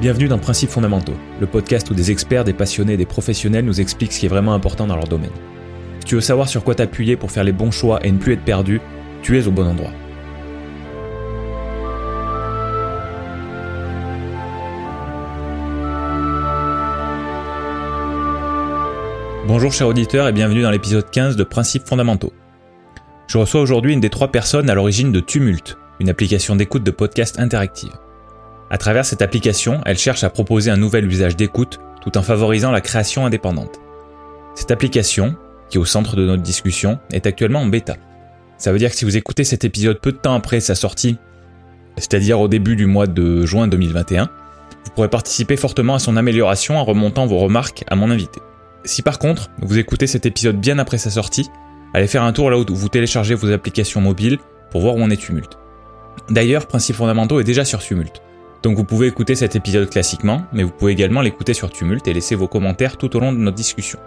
Bienvenue dans Principes fondamentaux, le podcast où des experts, des passionnés et des professionnels nous expliquent ce qui est vraiment important dans leur domaine. Si tu veux savoir sur quoi t'appuyer pour faire les bons choix et ne plus être perdu, tu es au bon endroit. Bonjour chers auditeurs et bienvenue dans l'épisode 15 de Principes fondamentaux. Je reçois aujourd'hui une des trois personnes à l'origine de Tumult, une application d'écoute de podcast interactive. À travers cette application, elle cherche à proposer un nouvel usage d'écoute tout en favorisant la création indépendante. Cette application, qui est au centre de notre discussion, est actuellement en bêta. Ça veut dire que si vous écoutez cet épisode peu de temps après sa sortie, c'est-à-dire au début du mois de juin 2021, vous pourrez participer fortement à son amélioration en remontant vos remarques à mon invité. Si par contre, vous écoutez cet épisode bien après sa sortie, allez faire un tour là où vous téléchargez vos applications mobiles pour voir où on est Tumult. D'ailleurs, Principes fondamentaux est déjà sur Tumult. Donc vous pouvez écouter cet épisode classiquement, mais vous pouvez également l'écouter sur Tumult et laisser vos commentaires tout au long de notre discussion.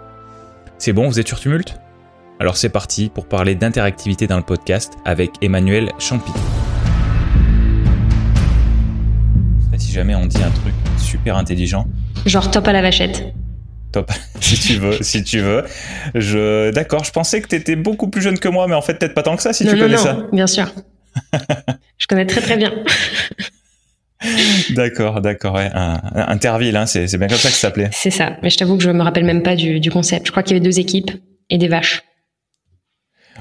C'est bon, vous êtes sur Tumult? Alors c'est parti pour parler d'interactivité dans le podcast avec Emmanuel Champy. Si jamais on dit un truc super intelligent. Genre top à la vachette. Top, si tu veux, si tu veux. Je, d'accord, je pensais que t'étais beaucoup plus jeune que moi, mais en fait peut-être pas tant que ça si tu connais non, ça. Bien sûr. je connais très très bien. D'accord, d'accord. Ouais. Interville, hein, c'est, bien comme ça que ça s'appelait. C'est ça. Mais je t'avoue que je me rappelle même pas du, du concept. Je crois qu'il y avait deux équipes et des vaches.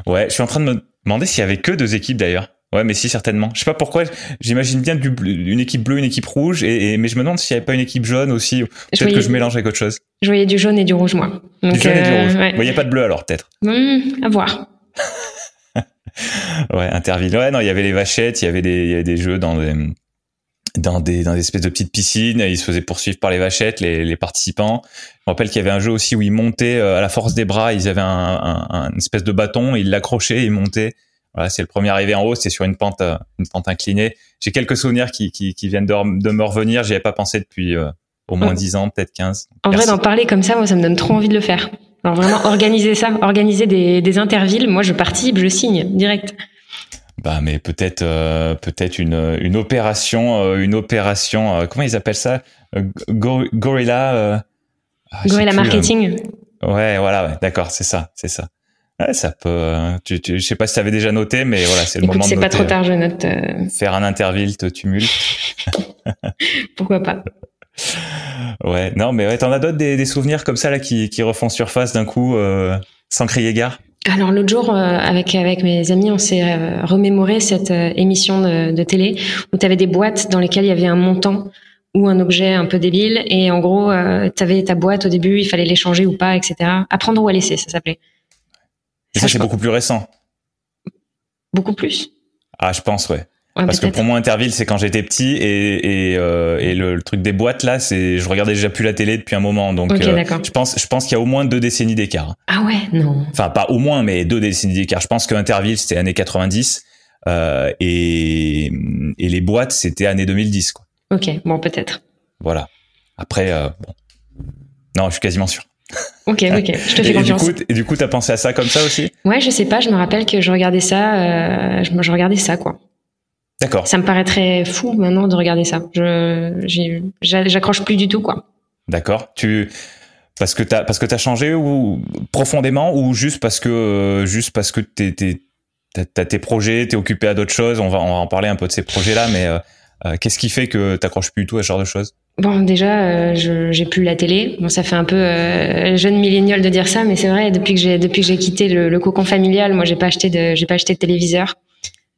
Ouais, je suis en train de me demander s'il y avait que deux équipes d'ailleurs. Ouais, mais si certainement. Je sais pas pourquoi. J'imagine bien du une équipe bleue, une équipe rouge, et, mais je me demande s'il y avait pas une équipe jaune aussi. Peut-être que je mélange avec autre chose. Je voyais du jaune et du rouge moi. du jaune et du rouge. Euh, il n'y a pas de bleu alors peut-être. Mmh, à voir. ouais, Interville. Ouais, non, il y avait les vachettes, il y avait des, il y avait des jeux dans des dans des, dans des espèces de petites piscines. Ils se faisaient poursuivre par les vachettes, les, les participants. Je me rappelle qu'il y avait un jeu aussi où ils montaient euh, à la force des bras. Ils avaient un, un, un une espèce de bâton, ils l'accrochaient, ils montaient. Voilà, c'est le premier arrivé en haut. C'est sur une pente, euh, une pente inclinée. J'ai quelques souvenirs qui, qui, qui viennent de, de, me revenir. J'y avais pas pensé depuis euh, au moins 10 ans, peut-être 15. En vrai, d'en parler comme ça, moi, ça me donne trop envie de le faire. Alors vraiment, organiser ça, organiser des, des intervilles. Moi, je participe, je signe direct. Bah, mais peut-être euh, peut-être une une opération euh, une opération euh, comment ils appellent ça? Gorilla ah, gorilla marketing. Ouais voilà ouais, d'accord c'est ça c'est ça. Ouais, ça peut tu, tu, je sais pas si tu avais déjà noté mais voilà c'est le moment c'est pas trop tard je note faire un interville te tumulte. Pourquoi pas. Ouais non mais ouais t'en as d'autres des, des, souvenirs comme ça là qui qui refont surface d'un coup sans crier gare? Alors l'autre jour, euh, avec avec mes amis, on s'est euh, remémoré cette euh, émission de, de télé où tu avais des boîtes dans lesquelles il y avait un montant ou un objet un peu débile et en gros, tu avais ta boîte au début, il fallait l'échanger ou pas, etc. Apprendre ou à laisser, ça s'appelait. Et ça, c'est beaucoup plus récent. Beaucoup plus. Ah, je pense, ouais. Parce que pour moi, Interville, c'est quand j'étais petit et, et, euh, et le, truc des boîtes là, c'est je regardais déjà plus la télé depuis un moment, donc euh, je pense je pense qu'il y a au moins deux décennies d'écart. Ah ouais, non. Enfin pas au moins, mais deux décennies d'écart. Je pense que Interville c'était années 90 euh, et et les boîtes c'était années 2010 quoi. Ok, bon peut-être. Voilà. Après euh, bon, non, je suis quasiment sûr. Ok, ok, je te fais confiance. Et du coup, et du coup, t'as pensé à ça comme ça aussi? Ouais, je sais pas. Je me rappelle que je regardais ça. je, je regardais ça quoi. D'accord. Ça me paraît très fou maintenant de regarder ça. Je, j'accroche plus du tout, quoi. D'accord. Tu, parce que t'as, parce que t'as changé ou profondément ou juste parce que, euh, juste parce que t'es, t'as tes projets, t'es occupé à d'autres choses? On va, on va en parler un peu de ces projets-là, mais euh, euh, qu'est-ce qui fait que t'accroches plus du tout à ce genre de choses? Bon, déjà, j'ai plus la télé. Bon, ça fait un peu jeune millénial de dire ça, mais c'est vrai. Depuis que j'ai, depuis que j'ai quitté le, le, cocon familial, moi, j'ai pas acheté de, j'ai pas acheté de téléviseur.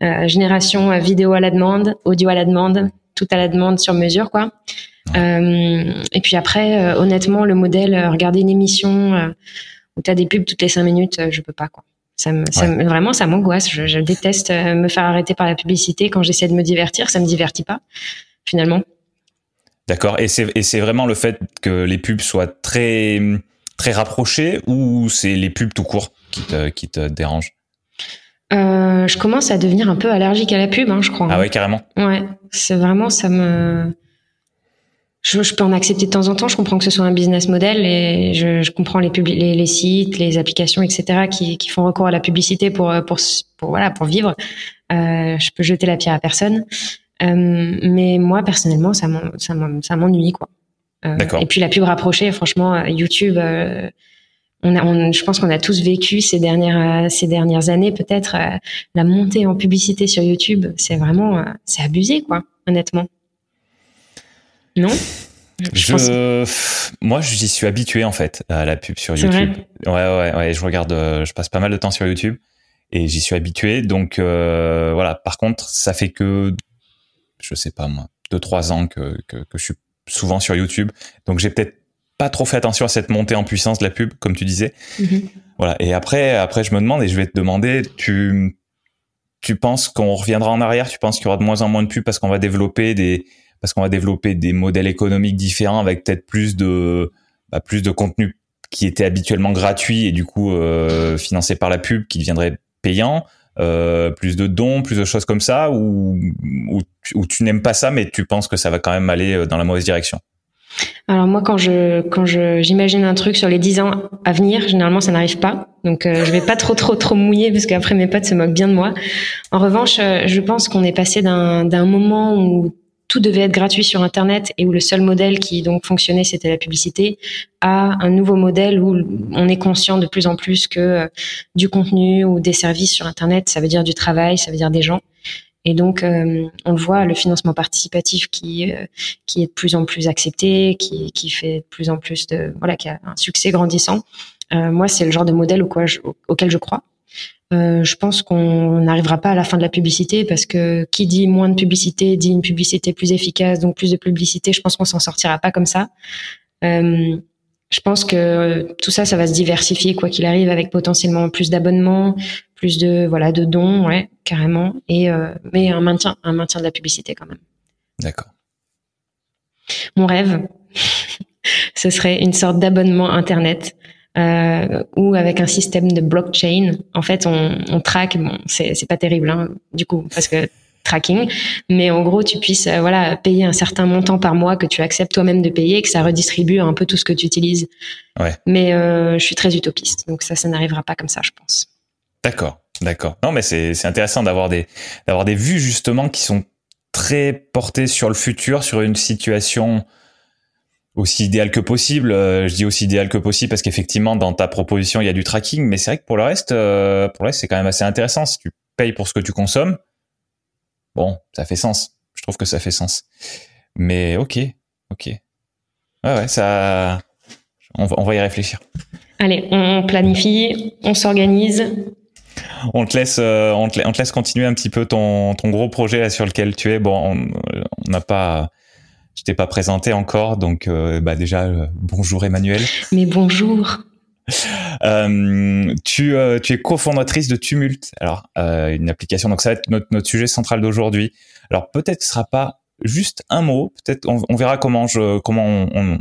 Euh, génération euh, vidéo à la demande, audio à la demande, tout à la demande sur mesure, quoi. Euh, et puis après, honnêtement, le modèle, regarder une émission où tu as des pubs toutes les cinq minutes, je peux pas, quoi. Ça me, ça vraiment, ça m'angoisse. Je, je, déteste me faire arrêter par la publicité quand j'essaie de me divertir. Ça me divertit pas, finalement. D'accord. Et c'est, et c'est vraiment le fait que les pubs soient très, très rapprochées ou c'est les pubs tout court qui te, qui te dérangent? Euh, je commence à devenir un peu allergique à la pub, hein, je crois. Ah ouais, carrément. Ouais, c'est vraiment ça me. Je, je, peux en accepter de temps en temps. Je comprends que ce soit un business model et je, je comprends les, les, les, sites, les applications, etc. qui, qui font recours à la publicité pour pour, pour voilà pour vivre. Euh, je peux jeter la pierre à personne. mais moi, personnellement, ça m'ennuie, quoi. et puis la pub rapprochée, franchement, YouTube, on a, je pense qu'on a tous vécu ces dernières, ces dernières années, peut-être, la montée en publicité sur YouTube. C'est vraiment, c'est abusé, quoi, honnêtement. Non? Je, moi, j'y suis habitué en fait à la pub sur YouTube. Ouais, ouais, ouais. Je regarde, euh, je passe pas mal de temps sur YouTube et j'y suis habitué. Donc euh, voilà. Par contre, ça fait que, je sais pas moi, deux trois ans que, que, que je suis souvent sur YouTube. Donc j'ai peut-être pas trop fait attention à cette montée en puissance de la pub, comme tu disais. Mm-hmm. Voilà. Et après, après, je me demande et je vais te demander, tu, tu penses qu'on reviendra en arrière? Tu penses qu'il y aura de moins en moins de pubs parce qu'on va développer des parce qu'on va développer des modèles économiques différents avec peut-être plus de bah, plus de contenu qui était habituellement gratuit et du coup euh, financé par la pub qui deviendrait payant, euh, plus de dons, plus de choses comme ça, ou, ou, tu n'aimes pas ça, mais tu penses que ça va quand même aller euh, dans la mauvaise direction? Alors moi, quand je quand je j'imagine un truc sur les 10 ans à venir, généralement ça n'arrive pas. Donc euh, je vais pas trop trop trop mouiller parce qu'après mes potes se moquent bien de moi. En revanche, euh, je pense qu'on est passé d'un d'un moment où tout devait être gratuit sur Internet et où le seul modèle qui donc fonctionnait, c'était la publicité, à un nouveau modèle où on est conscient de plus en plus que euh, du contenu ou des services sur Internet, ça veut dire du travail, ça veut dire des gens. Et donc, euh, on le voit, le financement participatif qui euh, qui est de plus en plus accepté, qui, qui fait de plus en plus de voilà, qui a un succès grandissant. moi, c'est le genre de modèle auquel je crois. Euh, je pense qu'on n'arrivera pas à la fin de la publicité parce que qui dit moins de publicité dit une publicité plus efficace, donc plus de publicité. Je pense qu'on s'en sortira pas comme ça. Euh, je pense que tout ça, ça va se diversifier quoi qu'il arrive, avec potentiellement plus d'abonnements, plus de voilà de dons, ouais, carrément, et euh, mais un maintien, un maintien de la publicité quand même. D'accord. Mon rêve, ce serait une sorte d'abonnement internet euh, ou avec un système de blockchain. En fait, on, on traque. Bon, c'est c'est pas terrible, hein, du coup, parce que tracking, mais en gros, tu puisses euh, voilà payer un certain montant par mois que tu acceptes toi-même de payer, et que ça redistribue un peu tout ce que tu utilises. Ouais. Mais euh, je suis très utopiste, donc ça, ça n'arrivera pas comme ça, je pense. D'accord, d'accord. Non, mais c'est intéressant d'avoir des des vues justement qui sont très portées sur le futur, sur une situation aussi idéal que possible. Euh, je dis aussi idéal que possible parce qu'effectivement, dans ta proposition, il y a du tracking, mais c'est vrai que pour le reste, euh, pour le reste, c'est quand même assez intéressant. Si tu payes pour ce que tu consommes, bon, ça fait sens. Je trouve que ça fait sens. Mais ok, ok. Ouais, ouais, ça, on va, y réfléchir. N'a on planifie, on s'organise. On te laisse, euh, on te, laisse continuer un petit peu ton, ton gros projet sur lequel tu es. Bon, on n'a pas je t'ai pas présenté encore, donc euh, bah déjà euh, bonjour Emmanuel. Mais bonjour. Euh, tu, tu es cofondatrice de Tumult, alors une application. Donc ça va être notre, notre sujet central d'aujourd'hui. Alors peut-être que ce sera pas juste un mot, peut-être on, verra comment je comment on,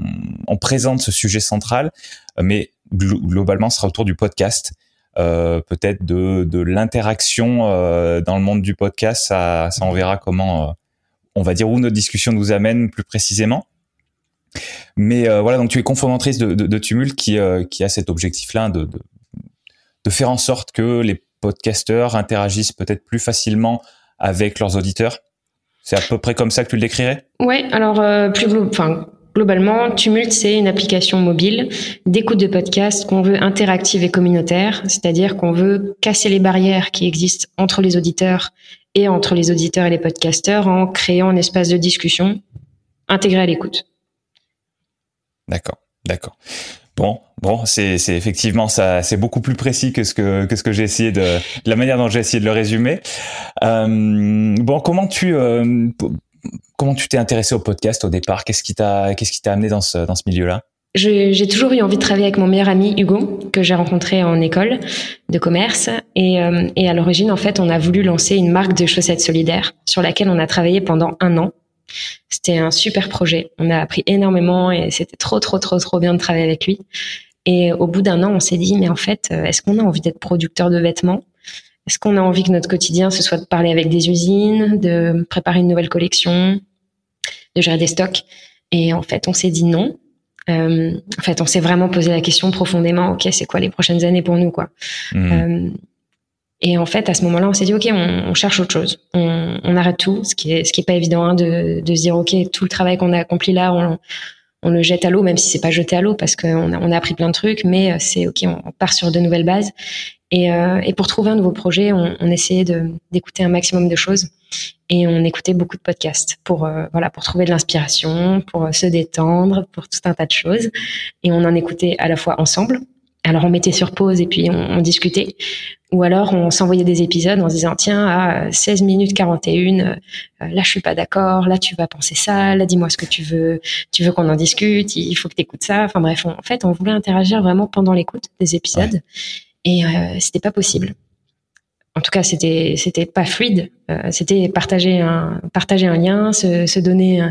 on, présente ce sujet central, mais globalement ce sera autour du podcast. Peut-être de, de l'interaction dans le monde du podcast, ça, ça on verra comment on va dire où notre discussion nous amène plus précisément. Mais euh, voilà, donc tu es confondatrice de, de, Tumult qui, euh, qui a cet objectif-là de, de, faire en sorte que les podcasteurs interagissent peut-être plus facilement avec leurs auditeurs. C'est à peu près comme ça que tu le décrirais? Ouais, alors euh, plus enfin, globalement, Tumult, c'est une application mobile d'écoute de podcast qu'on veut interactive et communautaire, c'est-à-dire qu'on veut casser les barrières qui existent entre les auditeurs et entre les auditeurs et les podcasteurs en créant un espace de discussion intégré à l'écoute. D'accord, d'accord. Bon, bon, c'est effectivement ça, c'est beaucoup plus précis que ce que que ce que j'ai essayé de, la manière dont j'ai essayé de le résumer. Euh, bon, comment tu euh, comment tu t'es intéressé au podcast au départ? Qu'est-ce qui t'a qu'est-ce qui t'a amené dans ce dans ce milieu-là? J'ai toujours eu envie de travailler avec mon meilleur ami Hugo, que j'ai rencontré en école de commerce. Et, euh, et à l'origine, en fait, on a voulu lancer une marque de chaussettes solidaires sur laquelle on a travaillé pendant un an. C'était un super projet. On a appris énormément et c'était trop, trop, trop, trop bien de travailler avec lui. Et au bout d'un an, on s'est dit, mais en fait, euh, est-ce qu'on a envie d'être producteur de vêtements? Est-ce qu'on a envie que notre quotidien, ce soit de parler avec des usines, de préparer une nouvelle collection, de gérer des stocks Et en fait, on s'est dit non. Euh, en fait, on s'est vraiment posé la question profondément. Ok, c'est quoi les prochaines années pour nous, quoi mmh. euh, Et en fait, à ce moment-là, on s'est dit, OK, on, cherche autre chose. On, on, arrête tout, ce qui est, ce qui est pas évident, hein, de, de se dire, OK, tout le travail qu'on a accompli là, on, on le jette à l'eau, même si c'est pas jeté à l'eau parce qu'on a, on a appris plein de trucs, mais euh, c'est OK, on part sur de nouvelles bases. Et, euh, et pour trouver un nouveau projet, on, on essayait d'écouter un maximum de choses et on écoutait beaucoup de podcasts pour euh, voilà pour trouver de l'inspiration, pour se détendre, pour tout un tas de choses. Et on en écoutait à la fois ensemble, alors on mettait sur pause et puis on, discutait. Ou alors on s'envoyait des épisodes en se disant tiens à 16 minutes 41 euh, là je suis pas d'accord, là tu vas penser ça, là dis-moi ce que tu veux, tu veux qu'on en discute, il faut que tu écoutes ça. Enfin bref, en fait on voulait interagir vraiment pendant l'écoute des épisodes et euh, c'était pas possible en tout cas, c'était c'était pas fluide. Euh, c'était partager un partager un lien, se, se donner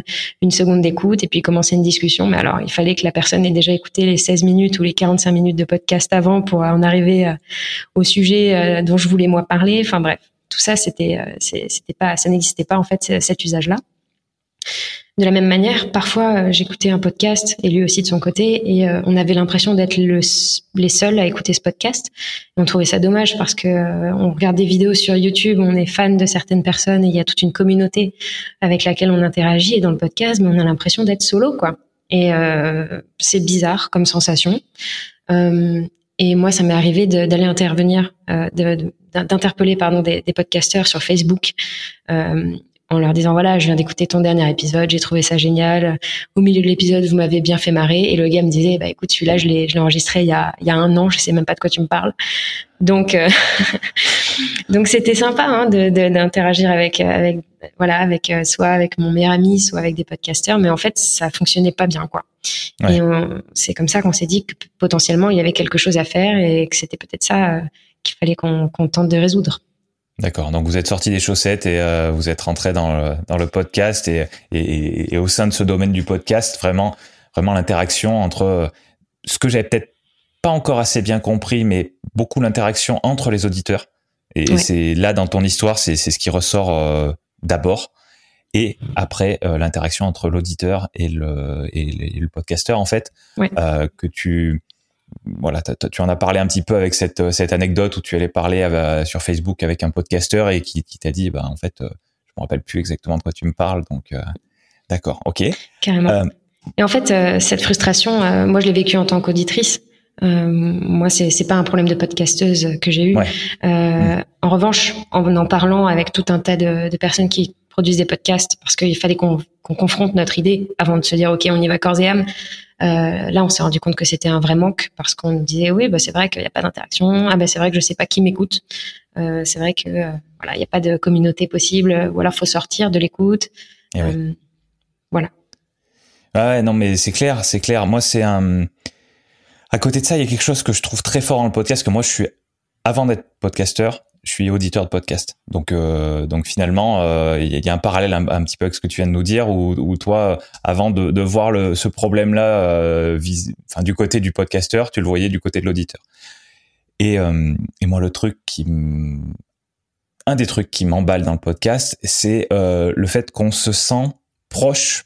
une seconde d'écoute et puis commencer une discussion. Mais alors, il fallait que la personne ait déjà écouté les 16 minutes ou les 45 minutes de podcast avant pour en arriver euh, au sujet euh, dont je voulais moi parler. Enfin bref, tout ça, c'était c'était pas ça n'existait pas en fait cet usage-là. De la même manière, parfois euh, j'écoutais un podcast et lui aussi de son côté et euh, on avait l'impression d'être le, les seuls à écouter ce podcast. on trouvait ça dommage parce que euh, on regarde des vidéos sur YouTube, on est fan de certaines personnes et il y a toute une communauté avec laquelle on interagit et dans le podcast, mais on a l'impression d'être solo quoi. Et c'est bizarre comme sensation. et moi, ça m'est arrivé d'aller intervenir, d'interpeller pardon des, des, podcasteurs sur Facebook en leur disant voilà, je viens d'écouter ton dernier épisode, j'ai trouvé ça génial. Au milieu de l'épisode, vous m'avez bien fait marrer. Et le gars me disait bah écoute, celui-là, je l'ai, je l'ai enregistré il y a, il y a un an, je sais même pas de quoi tu me parles. Donc, euh, donc c'était sympa hein, de, d'interagir avec, avec, voilà, avec euh, soit avec mon meilleur ami, soit avec des podcasteurs. Mais en fait, ça fonctionnait pas bien, quoi. Et c'est comme ça qu'on s'est dit que potentiellement il y avait quelque chose à faire et que c'était peut-être ça euh, qu'il fallait qu'on, qu'on tente de résoudre. D'accord. Donc vous êtes sorti des chaussettes et euh, vous êtes rentré dans le, dans le podcast et, et, et, au sein de ce domaine du podcast, vraiment, vraiment l'interaction entre euh, ce que j'avais peut-être pas encore assez bien compris, mais beaucoup l'interaction entre les auditeurs. Et, c'est là dans ton histoire, c'est ce qui ressort euh, d'abord. Et après l'interaction entre l'auditeur et le, et le, podcasteur, en fait, que tu voilà, tu en as parlé un petit peu avec cette, cette anecdote où tu allais parler euh, sur Facebook avec un podcasteur et qui, t'a dit, bah, en fait, euh, je me rappelle plus exactement de quoi tu me parles, donc euh, d'accord, ok. Carrément. et en fait, cette frustration, moi, je l'ai vécue en tant qu'auditrice. moi, c'est c'est pas un problème de podcasteuse que j'ai eu. Mm. En revanche, en en parlant avec tout un tas de, de personnes qui produisent des podcasts, parce qu'il fallait qu'on confronte notre idée avant de se dire ok, on y va corps et âme. Euh, là, on s'est rendu compte que c'était un vrai manque parce qu'on disait oui, bah, c'est vrai qu'il n'y a pas d'interaction. Ah bah c'est vrai que je sais pas qui m'écoute. Euh, c'est vrai que euh, voilà, il n'y a pas de communauté possible. Ou alors faut sortir de l'écoute. Eh voilà. Ouais, non, mais c'est clair, c'est clair. Moi, c'est un. À côté de ça, il y a quelque chose que je trouve très fort dans le podcast, que moi, je suis avant d'être podcasteur, je suis auditeur de podcast. Donc, euh, donc finalement, euh, il y, a un parallèle un, petit peu avec ce que tu viens de nous dire, où, toi, avant de, voir le, ce problème-là, euh, du côté du podcasteur, tu le voyais du côté de l'auditeur. Et, et moi, le truc qui, un des trucs qui m'emballe dans le podcast, c'est le fait qu'on se sent proche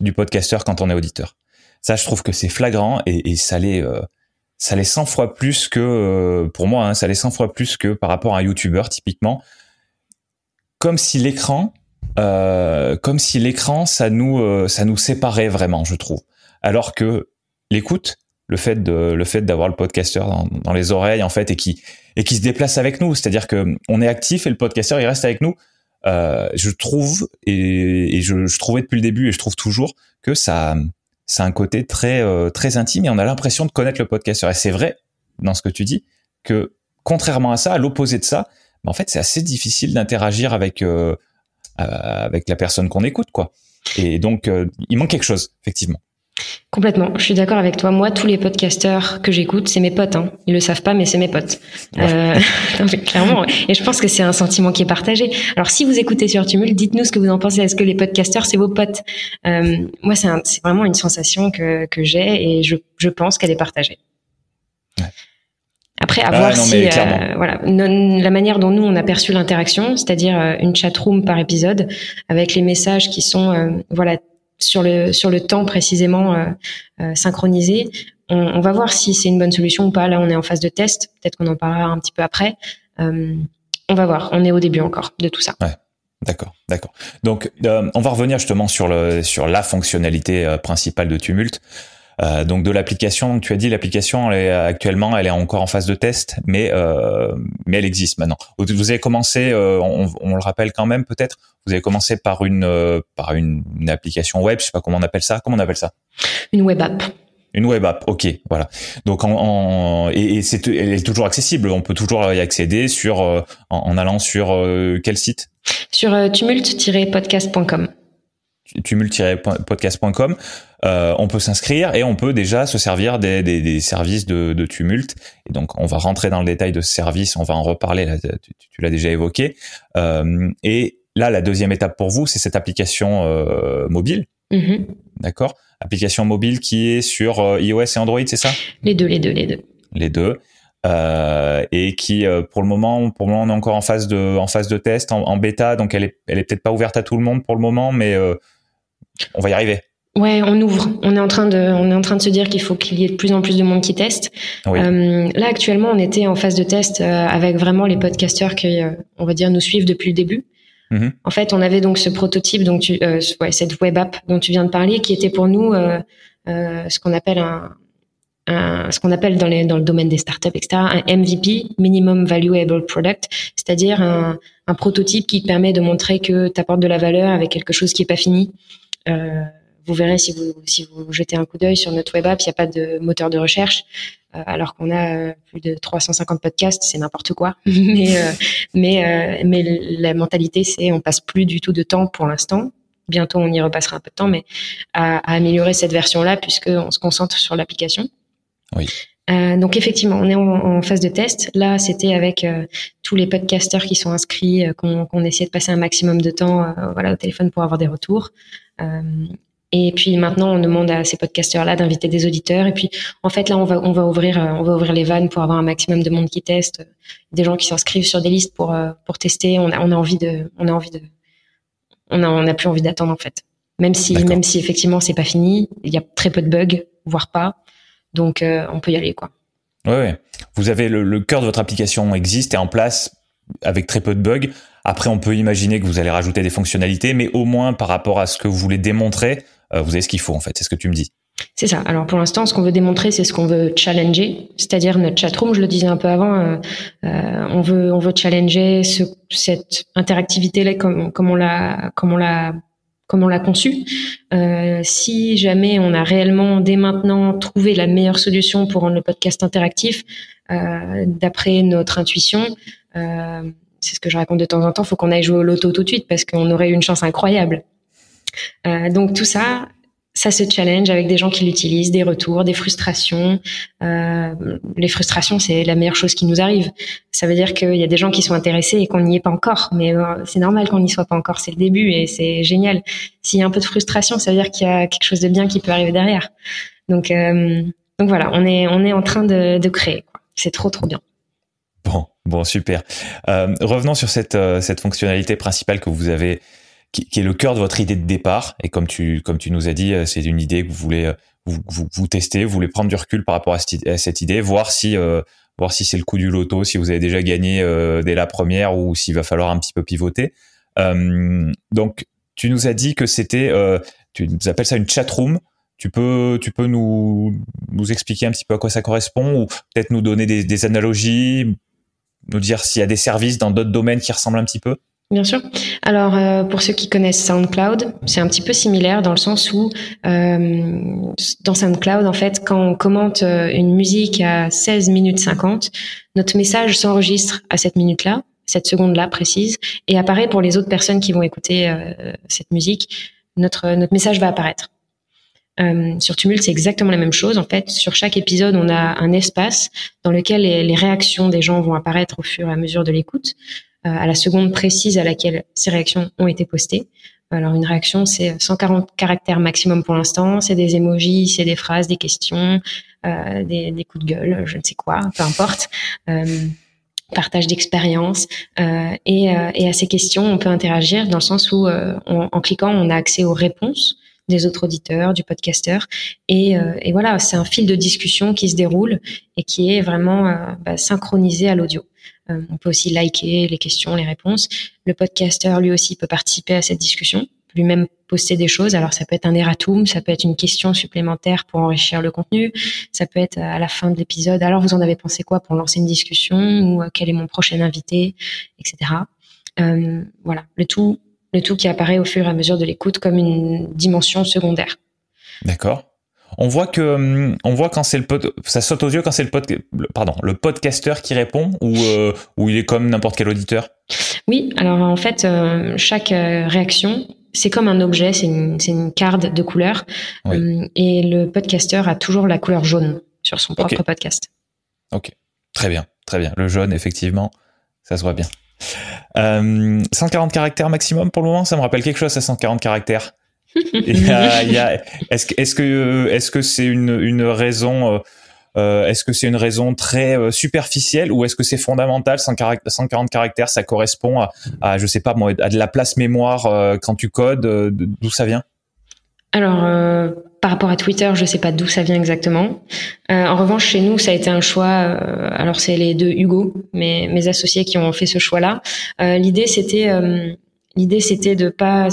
du podcasteur quand on est auditeur. Ça, je trouve que c'est flagrant et ça l'est ça l'est 100 fois plus que, euh, pour moi, hein, ça l'est 100 fois plus que par rapport à un YouTuber, typiquement. Comme si l'écran, euh, comme si l'écran, ça nous, euh, ça nous séparait vraiment, je trouve. Alors que l'écoute, le fait de, le fait d'avoir le podcasteur dans, les oreilles, en fait, et qui, et qui se déplace avec nous, c'est-à-dire que on est actif et le podcasteur, il reste avec nous. je trouve, et, je trouvais depuis le début, et je trouve toujours que ça, c'est un côté très euh, très intime et on a l'impression de connaître le podcasteur. Et c'est vrai dans ce que tu dis que contrairement à ça, à l'opposé de ça, bah, en fait c'est assez difficile d'interagir avec euh, euh, avec la personne qu'on écoute quoi. Et donc il manque quelque chose effectivement. Complètement, je suis d'accord avec toi. Moi, tous les podcasteurs que j'écoute, c'est mes potes. Hein. Ils le savent pas, mais c'est mes potes. Euh, clairement. Et je pense que c'est un sentiment qui est partagé. Alors, si vous écoutez sur Tumult, dites-nous ce que vous en pensez. Est-ce que les podcasteurs, c'est vos potes? Euh, Moi, c'est vraiment une sensation que, que j'ai et je, je pense qu'elle est partagée. Après, à ah voir si, euh, voilà, la manière dont nous on a perçu l'interaction, c'est-à-dire euh, une chat room par épisode, avec les messages qui sont, euh, voilà, sur le temps précisément euh, euh, synchronisé. On, va voir si c'est une bonne solution ou pas. Là, on est en phase de test. Peut-être qu'on en parlera un petit peu après. Euh, On va voir. On est au début encore de tout ça. D'accord, d'accord. Donc, on va revenir justement sur la fonctionnalité principale de Tumult. Euh, donc de l'application, tu as dit l'application elle est actuellement elle est encore en phase de test, mais euh, mais elle existe maintenant. Vous avez commencé, euh, on, on, le rappelle quand même peut-être, vous avez commencé par une euh, par une, une, application web, je sais pas comment on appelle ça, comment on appelle ça? Une web app. Une web app, ok, voilà. Donc en, en et, et c'est elle est toujours accessible, on peut toujours y accéder sur en, en, allant sur quel site? Sur tumult-podcast.com tumult-podcast.com, euh, on peut s'inscrire et on peut déjà se servir des, des, des services de, de, Tumult. Et donc, on va rentrer dans le détail de ce service, on va en reparler, là, tu, tu l'as déjà évoqué. Euh, et là, la deuxième étape pour vous, c'est cette application euh, mobile. Mm-hmm. D'accord? Application mobile qui est sur iOS et Android, c'est ça? Les deux, les deux, les deux. Les deux. Euh, et qui euh, pour le moment pour le moment on est encore en phase de en phase de test en, en bêta donc elle est elle est peut-être pas ouverte à tout le monde pour le moment mais euh, on va y arriver. Ouais, on ouvre. On est en train de, on est en train de se dire qu'il faut qu'il y ait de plus en plus de monde qui teste. Oui. Euh, là, actuellement, on était en phase de test euh, avec vraiment les podcasteurs qui, euh, on va dire, nous suivent depuis le début. Mm -hmm. En fait, on avait donc ce prototype, donc tu, euh, ouais, cette web app dont tu viens de parler, qui était pour nous euh, ce qu'on appelle un, un, ce qu'on appelle dans, les, dans le domaine des startups, etc., un MVP, minimum valuable product, c'est-à-dire un, un prototype qui permet de montrer que tu apportes de la valeur avec quelque chose qui est pas fini. Euh, vous verrez si vous si vous jetez un coup d'œil sur notre web app, il n'y a pas de moteur de recherche, euh, alors qu'on a euh, plus de 350 podcasts, c'est n'importe quoi. mais euh, mais euh, mais la mentalité, c'est on passe plus du tout de temps pour l'instant. Bientôt, on y repassera un peu de temps, mais à, à améliorer cette version-là, puisque on se concentre sur l'application. Oui. Euh, donc effectivement, on est en, en, phase de test. Là, c'était avec euh, tous les podcasteurs qui sont inscrits euh, qu'on qu essaie de passer un maximum de temps, voilà, au téléphone pour avoir des retours. Et puis maintenant, on demande à ces podcasteurs-là d'inviter des auditeurs. Et puis, en fait, là, on va, on va ouvrir, on va ouvrir les vannes pour avoir un maximum de monde qui teste, des gens qui s'inscrivent sur des listes pour pour tester. On a, on a envie de, on a envie de, on a, on a plus envie d'attendre en fait. Même si, même si effectivement, c'est pas fini, il y a très peu de bugs, voire pas. Donc, euh, on peut y aller, quoi. Ouais, ouais. Vous avez le, le cœur de votre application existe et en place avec très peu de bugs. Après, on peut imaginer que vous allez rajouter des fonctionnalités, mais au moins par rapport à ce que vous voulez démontrer, euh, vous avez ce qu'il faut en fait. C'est ce que tu me dis. C'est ça. Alors pour l'instant, ce qu'on veut démontrer, c'est ce qu'on veut challenger, c'est-à-dire notre chatroom. Je le disais un peu avant, euh, euh, on veut on veut challenger ce, cette interactivité là comme comme on l'a comme on l'a comme on l'a conçu. Euh, si jamais on a réellement dès maintenant trouvé la meilleure solution pour rendre le podcast interactif, euh, d'après notre intuition, euh, c'est ce que je raconte de temps en temps, faut qu'on aille jouer au loto tout de suite parce qu'on aurait une chance incroyable. Donc tout ça, ça se challenge avec des gens qui l'utilisent, des retours, des frustrations. Euh, les frustrations, c'est la meilleure chose qui nous arrive. Ça veut dire qu'il y a des gens qui sont intéressés et qu'on n'y est pas encore. Mais euh, c'est normal qu'on n'y soit pas encore. C'est le début et c'est génial. S'il y a un peu de frustration, ça veut dire qu'il y a quelque chose de bien qui peut arriver derrière. Donc, euh, donc voilà, on est on est en train de, de créer. C'est trop trop bien. Bon, bon, super. Euh, revenons sur cette cette fonctionnalité principale que vous avez qui, qui, est le cœur de votre idée de départ. Et comme tu, comme tu nous as dit, c'est une idée que vous voulez vous, vous, vous tester, vous voulez prendre du recul par rapport à cette, à cette idée, voir si, euh, voir si c'est le coup du loto, si vous avez déjà gagné euh, dès la première ou s'il va falloir un petit peu pivoter. Euh, donc, tu nous as dit que c'était, euh, tu nous appelles ça une chat room. Tu peux, tu peux nous, nous expliquer un petit peu à quoi ça correspond ou peut-être nous donner des, des analogies, nous dire s'il y a des services dans d'autres domaines qui ressemblent un petit peu? Bien sûr. Alors, euh, pour ceux qui connaissent SoundCloud, c'est un petit peu similaire dans le sens où euh, dans SoundCloud, en fait, quand on commente euh, une musique à 16 minutes 50, notre message s'enregistre à cette minute-là, cette seconde-là précise, et apparaît pour les autres personnes qui vont écouter euh, cette musique. Notre, notre message va apparaître. Euh, sur Tumult, c'est exactement la même chose. En fait, sur chaque épisode, on a un espace dans lequel les, les réactions des gens vont apparaître au fur et à mesure de l'écoute. Euh, à la seconde précise à laquelle ces réactions ont été postées. Alors une réaction, c'est 140 caractères maximum pour l'instant. C'est des emojis, c'est des phrases, des questions, euh, des, des, coups de gueule, je ne sais quoi, peu importe. Euh, partage d'expérience euh, et, euh, et, à ces questions, on peut interagir dans le sens où, euh, en cliquant, on a accès aux réponses des autres auditeurs, du podcasteur. Et, et voilà, c'est un fil de discussion qui se déroule et qui est vraiment bah, synchronisé à l'audio. On peut aussi liker les questions, les réponses. Le podcaster, lui aussi, peut participer à cette discussion, lui-même poster des choses. Alors, ça peut être un erratum, ça peut être une question supplémentaire pour enrichir le contenu, ça peut être à la fin de l'épisode. Alors, vous en avez pensé quoi pour lancer une discussion ou quel est mon prochain invité, etc. voilà, le tout, le tout qui apparaît au fur et à mesure de l'écoute comme une dimension secondaire. D'accord. On voit que hum, on voit quand c'est le pod, ça saute aux yeux quand c'est le pod, pardon, le podcasteur qui répond ou euh, ou il est comme n'importe quel auditeur? Oui, alors en fait euh, chaque euh, réaction c'est comme un objet, c'est une c'est une carte de couleur hum, et le podcasteur a toujours la couleur jaune sur son propre podcast. Ok, très bien, très bien. Le jaune effectivement, ça se voit bien. 140 caractères maximum pour le moment, ça me rappelle quelque chose à 140 caractères. Est-ce que c'est une, raison euh, euh, très euh, superficielle ou est-ce que c'est fondamental? 140 caractères ça correspond à, je sais pas moi à de la place mémoire quand tu codes d'où ça vient? Alors par rapport à Twitter je sais pas d'où ça vient exactement. En revanche chez nous ça a été un choix alors c'est les deux Hugo mes associés qui ont fait ce choix là l'idée c'était l'idée c'était de pas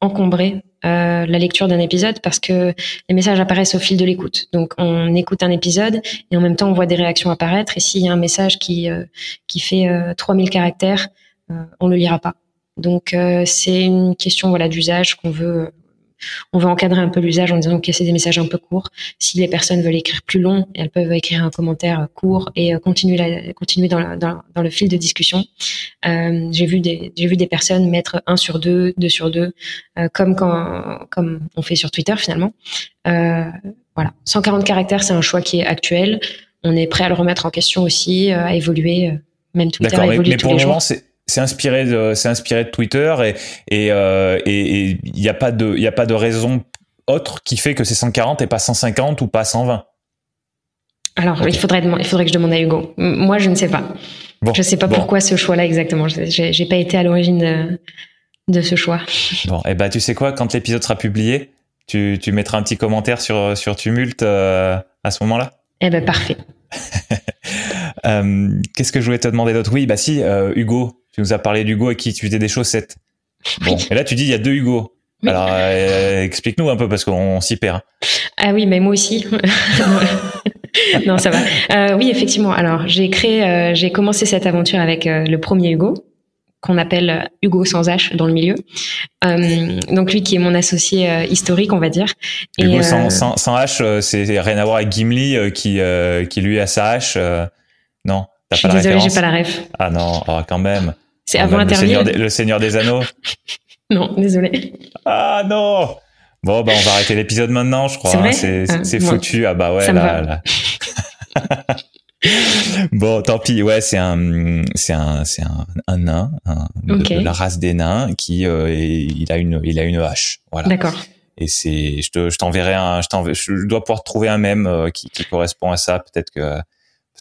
encombrer euh, la lecture d'un épisode parce que les messages apparaissent au fil de l'écoute. Donc on écoute un épisode et en même temps on voit des réactions apparaître et s'il y a un message qui euh, qui fait 3000 euh, caractères, on le lira pas. Donc c'est une question voilà d'usage qu'on veut on veut encadrer un peu l'usage en disant que c'est des messages un peu courts. Si les personnes veulent écrire plus long, elles peuvent écrire un commentaire court et euh, continuer, continuer dans, dans, le fil de discussion. Euh, j'ai vu des j'ai vu des personnes mettre un sur deux, deux sur deux, euh, comme quand comme on fait sur Twitter finalement. voilà, 140 caractères, c'est un choix qui est actuel. On est prêt à le remettre en question aussi, à évoluer. Même Twitter évolue mais, tous les jours c'est inspiré de c'est inspiré de Twitter et et euh, il n'y a pas de il y a pas de raison autre qui fait que c'est 140 et pas 150 ou pas 120. Alors il faudrait il faudrait que je demande à Hugo. Moi je ne sais pas. Bon, je ne sais pas pourquoi ce choix-là exactement. J'ai pas été à l'origine de, de, ce choix. Bon et eh ben tu sais quoi quand l'épisode sera publié tu, tu mettras un petit commentaire sur sur Tumult euh, à ce moment-là. Eh ben parfait. euh, Qu'est-ce que je voulais te demander d'autre? Oui, bah si, Hugo, tu nous as parlé d'Hugo et qui tu faisais des chaussettes. Bon, et là tu dis il y a deux Hugo. Alors euh, explique-nous un peu parce qu'on s'y perd. Ah oui, mais moi aussi. non, ça va. Euh, oui, effectivement. Alors j'ai créé, euh, j'ai commencé cette aventure avec le premier Hugo qu'on appelle Hugo sans H dans le milieu. donc lui qui est mon associé historique, on va dire. Hugo sans, sans, sans, H, c'est rien à voir avec Gimli qui qui lui a sa hache. non. Je suis désolée, j'ai pas la ref. Ah non, oh, quand même. C'est avant le Seigneur, des, le Seigneur des Anneaux Non, désolé. Ah non Bon, bah on va arrêter l'épisode maintenant, je crois. C'est hein, ah, foutu. Ah bah ouais, là, là. bon, tant pis. Ouais, c'est un, c'est un, c'est un, un nain, de, la race des nains qui, euh, il a une, il a une hache. Voilà. D'accord. Et c'est, je te, je t'enverrai un, je, je dois pouvoir trouver un mème euh, qui, qui correspond à ça. Peut-être que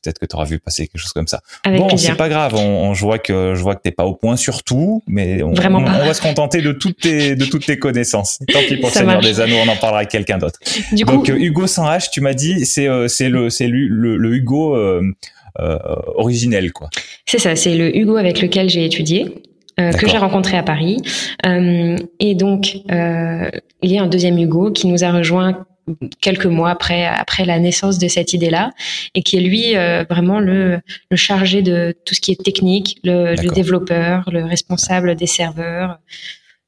peut-être que tu auras vu passer quelque chose comme ça. bon, c'est pas grave. On, je vois que je vois que t'es pas au point sur tout, mais on, on, va se contenter de toutes tes de toutes tes connaissances. Tant pis pour le Seigneur des Anneaux, on en parlera avec quelqu'un d'autre. Donc Hugo sans H, tu m'as dit, c'est euh, c'est le c'est le, le, Hugo euh, euh, originel quoi. C'est ça, c'est le Hugo avec lequel j'ai étudié. Euh, que j'ai rencontré à Paris. Euh, et donc, euh, il y a un deuxième Hugo qui nous a rejoint quelques mois après après la naissance de cette idée-là et qui est lui euh, vraiment le, le chargé de tout ce qui est technique, le, le, développeur, le responsable des serveurs,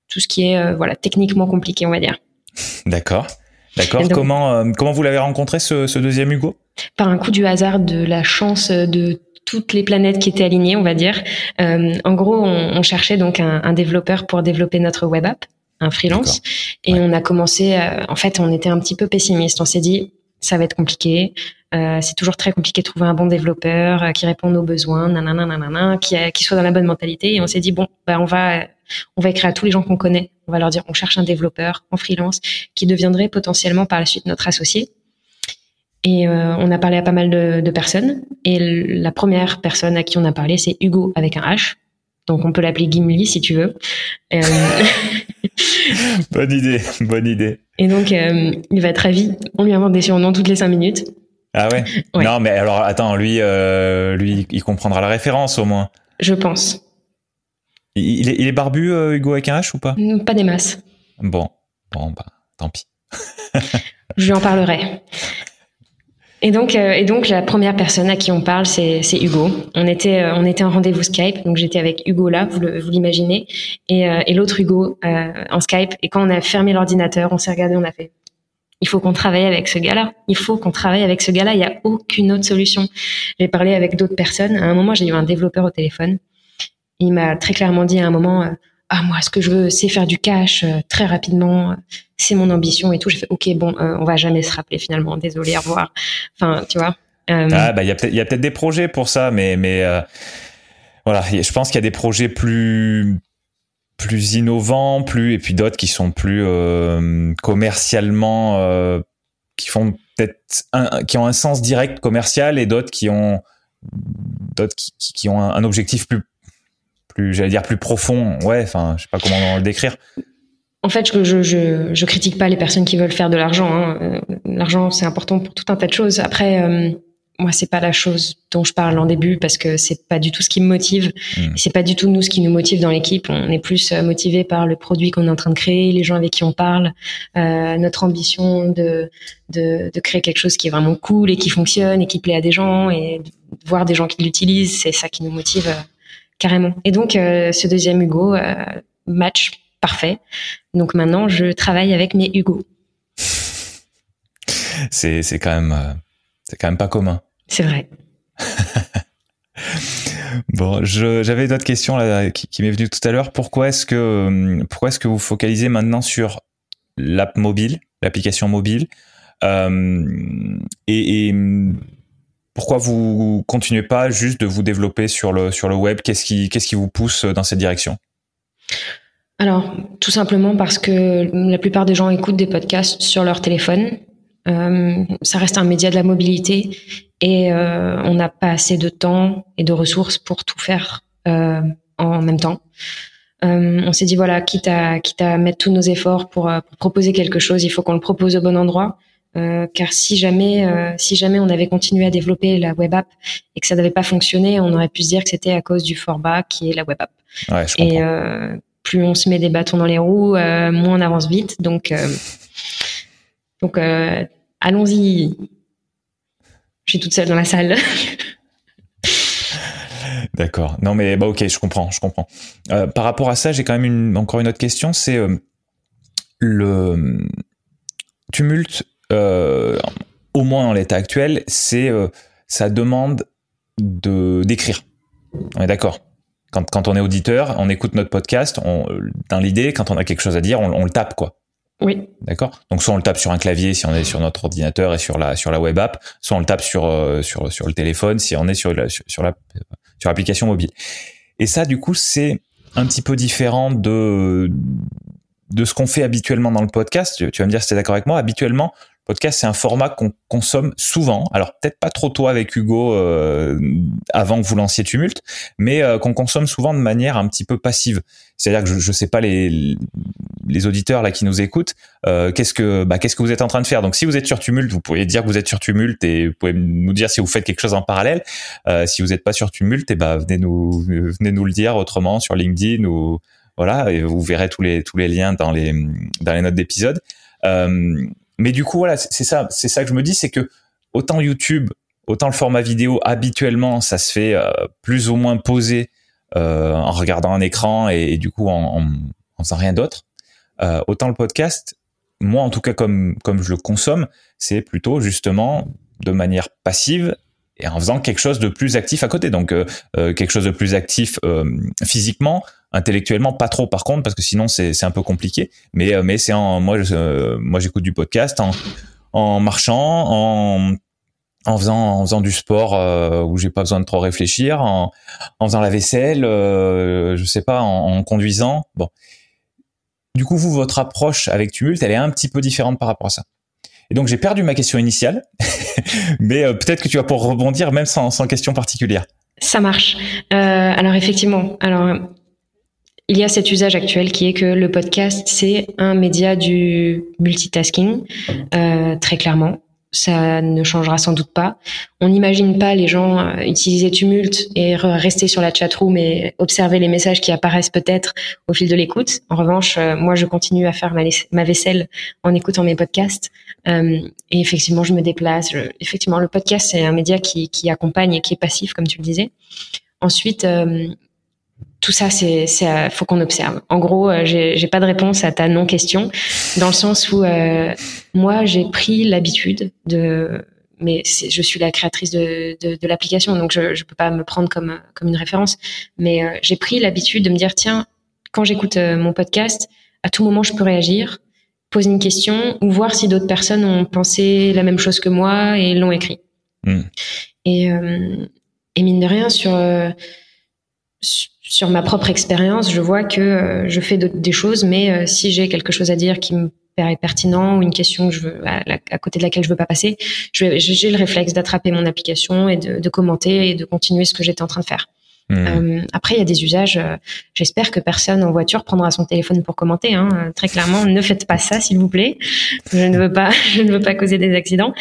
tout ce qui est euh, voilà techniquement compliqué, on va dire. D'accord. D'accord. Comment euh, comment vous l'avez rencontré ce, ce, deuxième Hugo? Par un coup du hasard, de la chance de toutes les planètes qui étaient alignées, on va dire. en gros, on, on cherchait donc un, un développeur pour développer notre web app un freelance. Et on a commencé, euh, en fait, on était un petit peu pessimiste. On s'est dit, ça va être compliqué. Euh, c'est toujours très compliqué de trouver un bon développeur euh, qui réponde aux besoins, nanana, nanana, qui, qui soit dans la bonne mentalité. Et on s'est dit bon, bah, on va, on va écrire à tous les gens qu'on connaît. On va leur dire, on cherche un développeur en freelance qui deviendrait potentiellement par la suite notre associé. Et on a parlé à pas mal de, de, personnes. Et la première personne à qui on a parlé, c'est Hugo avec un H. Donc on peut l'appeler Gimli si tu veux. Euh... bonne idée, bonne idée. Et donc euh, il va être ravi. On lui invente des surnoms toutes les cinq minutes. Ah ouais, Non, mais alors attends, lui, euh, lui, il comprendra la référence au moins. Je pense. Il, est, il est, barbu, Hugo avec un H ou pas? Pas des masses. Bon, bon, bah, tant pis. Je lui en parlerai. Et donc, euh, et donc, la première personne à qui on parle, c'est, Hugo. On était, on était en rendez-vous Skype, donc j'étais avec Hugo là, vous, l'imaginez, et, et l'autre Hugo en Skype. Et quand on a fermé l'ordinateur, on s'est regardé, on a fait il faut qu'on travaille avec ce gars-là. Il faut qu'on travaille avec ce gars-là. Il n'y a aucune autre solution. J'ai parlé avec d'autres personnes. À un moment, j'ai eu un développeur au téléphone. Il m'a très clairement dit à un moment, euh, ah moi, ce que je veux, c'est faire du cash euh, très rapidement. C'est mon ambition et tout. J'ai fait, ok, bon, euh, on va jamais se rappeler finalement. Désolé, au revoir. Enfin, tu vois. ah bah il y a peut-être des projets pour ça, mais mais voilà, je pense qu'il y a des projets plus plus innovants, plus et puis d'autres qui sont plus euh, commercialement, euh, qui font peut-être qui ont un sens direct commercial et d'autres qui ont d'autres qui, ont un, objectif plus plus j'allais dire plus profond. Ouais, enfin je sais pas comment le décrire. En fait, je, je, je, critique pas les personnes qui veulent faire de l'argent. Hein. Euh, l'argent, c'est important pour tout un tas de choses. Après, euh, moi c'est pas la chose dont je parle en début parce que c'est pas du tout ce qui me motive mmh. c'est pas du tout nous ce qui nous motive dans l'équipe on est plus euh, motivé par le produit qu'on est en train de créer les gens avec qui on parle euh, notre ambition de, de, de créer quelque chose qui est vraiment cool et qui fonctionne et qui plaît à des gens et de voir des gens qui l'utilisent c'est ça qui nous motive carrément et donc euh, ce deuxième Hugo euh, match parfait donc maintenant je travaille avec mes Hugo c'est c'est quand même c'est quand même pas commun c'est vrai. bon, j'avais d'autres questions là, qui, qui m'est venue tout à l'heure. Pourquoi est-ce que pourquoi est-ce que vous focalisez maintenant sur l'app mobile, l'application mobile, euh, et, et, pourquoi vous continuez pas juste de vous développer sur le sur le web? Qu'est-ce qui qu'est-ce qui vous pousse dans cette direction? Alors, tout simplement parce que la plupart des gens écoutent des podcasts sur leur téléphone. Euh, ça reste un média de la mobilité et euh, on n'a pas assez de temps et de ressources pour tout faire euh, en même temps. On s'est dit voilà, quitte à quitte à mettre tous nos efforts pour proposer quelque chose, il faut qu'on le propose au bon endroit. Euh, car si jamais si jamais on avait continué à développer la web app et que ça n'avait pas fonctionné, on aurait pu se dire que c'était à cause du format qui est la web app. Ouais, et plus on se met des bâtons dans les roues, moins on avance vite. Donc donc allons-y je suis toute seule dans la salle. D'accord. Non, mais bah ok, je comprends, je comprends. Euh, par rapport à ça, j'ai quand même une, encore une autre question. C'est euh, le tumulte, euh, au moins en l'état actuel, c'est ça demande de d'écrire. On est d'accord? Quand, quand on est auditeur, on écoute notre podcast, on, dans l'idée, quand on a quelque chose à dire, on, on le tape quoi. Oui. D'accord? Donc soit on le tape sur un clavier si on est sur notre ordinateur et sur la sur la web app, soit on le tape sur euh, sur sur le téléphone si on est sur la, sur, la sur l'application mobile. Et ça du coup c'est un petit peu différent de de ce qu'on fait habituellement dans le podcast. Tu vas me dire si tu es d'accord avec moi. Habituellement, podcast, c'est un format qu'on consomme souvent. Alors peut-être pas trop tôt avec Hugo euh, avant que vous lanciez Tumult, mais euh, qu'on consomme souvent de manière un petit peu passive. C'est-à-dire que je, je sais pas les les auditeurs là qui nous écoutent, euh, qu'est-ce que bah, qu'est-ce que vous êtes en train de faire? Donc si vous êtes sur Tumult, vous pouvez dire que vous êtes sur Tumult et vous pouvez nous dire si vous faites quelque chose en parallèle. Euh, si vous n'êtes pas sur Tumult, et eh bah, venez nous venez nous le dire autrement sur LinkedIn ou voilà, et vous verrez tous les tous les liens dans les dans les notes d'épisode. Euh, mais du coup, voilà, c'est ça, c'est ça que je me dis, c'est que autant YouTube, autant le format vidéo, habituellement, ça se fait euh, plus ou moins posé euh, en regardant un écran et, du coup en, en, en faisant rien d'autre. Euh, autant le podcast, moi en tout cas comme comme je le consomme, c'est plutôt justement de manière passive et en faisant quelque chose de plus actif à côté. Donc euh, euh, quelque chose de plus actif physiquement, intellectuellement pas trop par contre parce que sinon c'est c'est un peu compliqué. Mais mais c'est en moi je, moi j'écoute du podcast en en marchant en en faisant en faisant du sport euh, où j'ai pas besoin de trop réfléchir en, en faisant la vaisselle euh, je sais pas en, en, conduisant bon du coup vous votre approche avec Tumult elle est un petit peu différente par rapport à ça et donc j'ai perdu ma question initiale. Mais euh, peut-être que tu vas pour rebondir même sans, sans question particulière. Ça marche. Euh, alors effectivement alors il y a cet usage actuel qui est que le podcast, c'est un média du multitasking, euh, très clairement. Ça ne changera sans doute pas. On n'imagine pas les gens euh, utiliser Tumult et rester sur la chatroom et observer les messages qui apparaissent peut-être au fil de l'écoute. En revanche, euh, moi, je continue à faire ma, vaisselle en écoutant mes podcasts. Euh, et effectivement, je me déplace. effectivement, le podcast, c'est un média qui, qui, accompagne et qui est passif, comme tu le disais. Ensuite, tout ça, c'est, c'est, faut qu'on observe. En gros, euh, j'ai, j'ai pas de réponse à ta non-question, dans le sens où euh, moi, j'ai pris l'habitude de, mais je suis la créatrice de, de, de, l'application, donc je, je peux pas me prendre comme comme une référence, mais euh, j'ai pris l'habitude de me dire tiens, quand j'écoute mon podcast, à tout moment, je peux réagir, poser une question ou voir si d'autres personnes ont pensé la même chose que moi et l'ont écrit. Hmm. Et, et mine de rien sur sur ma propre expérience, je vois que euh, je fais des choses, mais euh, si j'ai quelque chose à dire qui me paraît pertinent ou une question que je veux, à, côté de laquelle je veux pas passer, j'ai le réflexe d'attraper mon application et de, de, commenter et de continuer ce que j'étais en train de faire. Mmh. Euh, après, il y a des usages. J'espère que personne en voiture prendra son téléphone pour commenter. Hein. Très clairement, ne faites pas ça, s'il vous plaît. Je ne veux pas, je ne veux pas causer des accidents.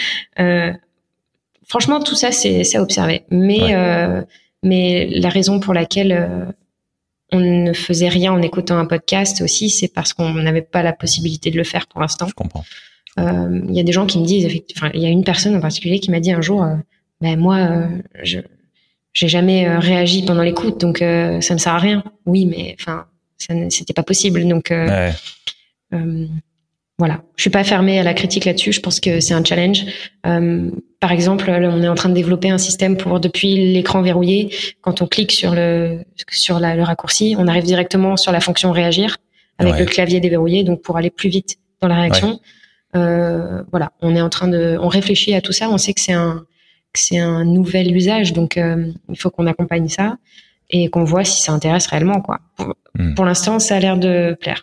franchement, tout ça, c'est à observer. Mais mais la raison pour laquelle euh, on ne faisait rien en écoutant un podcast aussi, c'est parce qu'on n'avait pas la possibilité de le faire pour l'instant. Je comprends. Euh, il y a des gens qui me disent, enfin, il y a une personne en particulier qui m'a dit un jour, euh, ben moi, je j'ai jamais réagi pendant l'écoute, donc ça ne sert à rien. Oui, mais enfin, c'était pas possible, donc. Ouais voilà, je suis pas fermée à la critique là-dessus. Je pense que c'est un challenge. Euh, par exemple, on est en train de développer un système pour depuis l'écran verrouillé, quand on clique sur le sur la, le raccourci, on arrive directement sur la fonction réagir avec le clavier déverrouillé, donc pour aller plus vite dans la réaction. Euh, voilà, on est en train de, on réfléchit à tout ça. On sait que c'est un que c'est un nouvel usage, donc euh, il faut qu'on accompagne ça et qu'on voit si ça intéresse réellement quoi. Pour, hmm. pour l'instant, ça a l'air de plaire.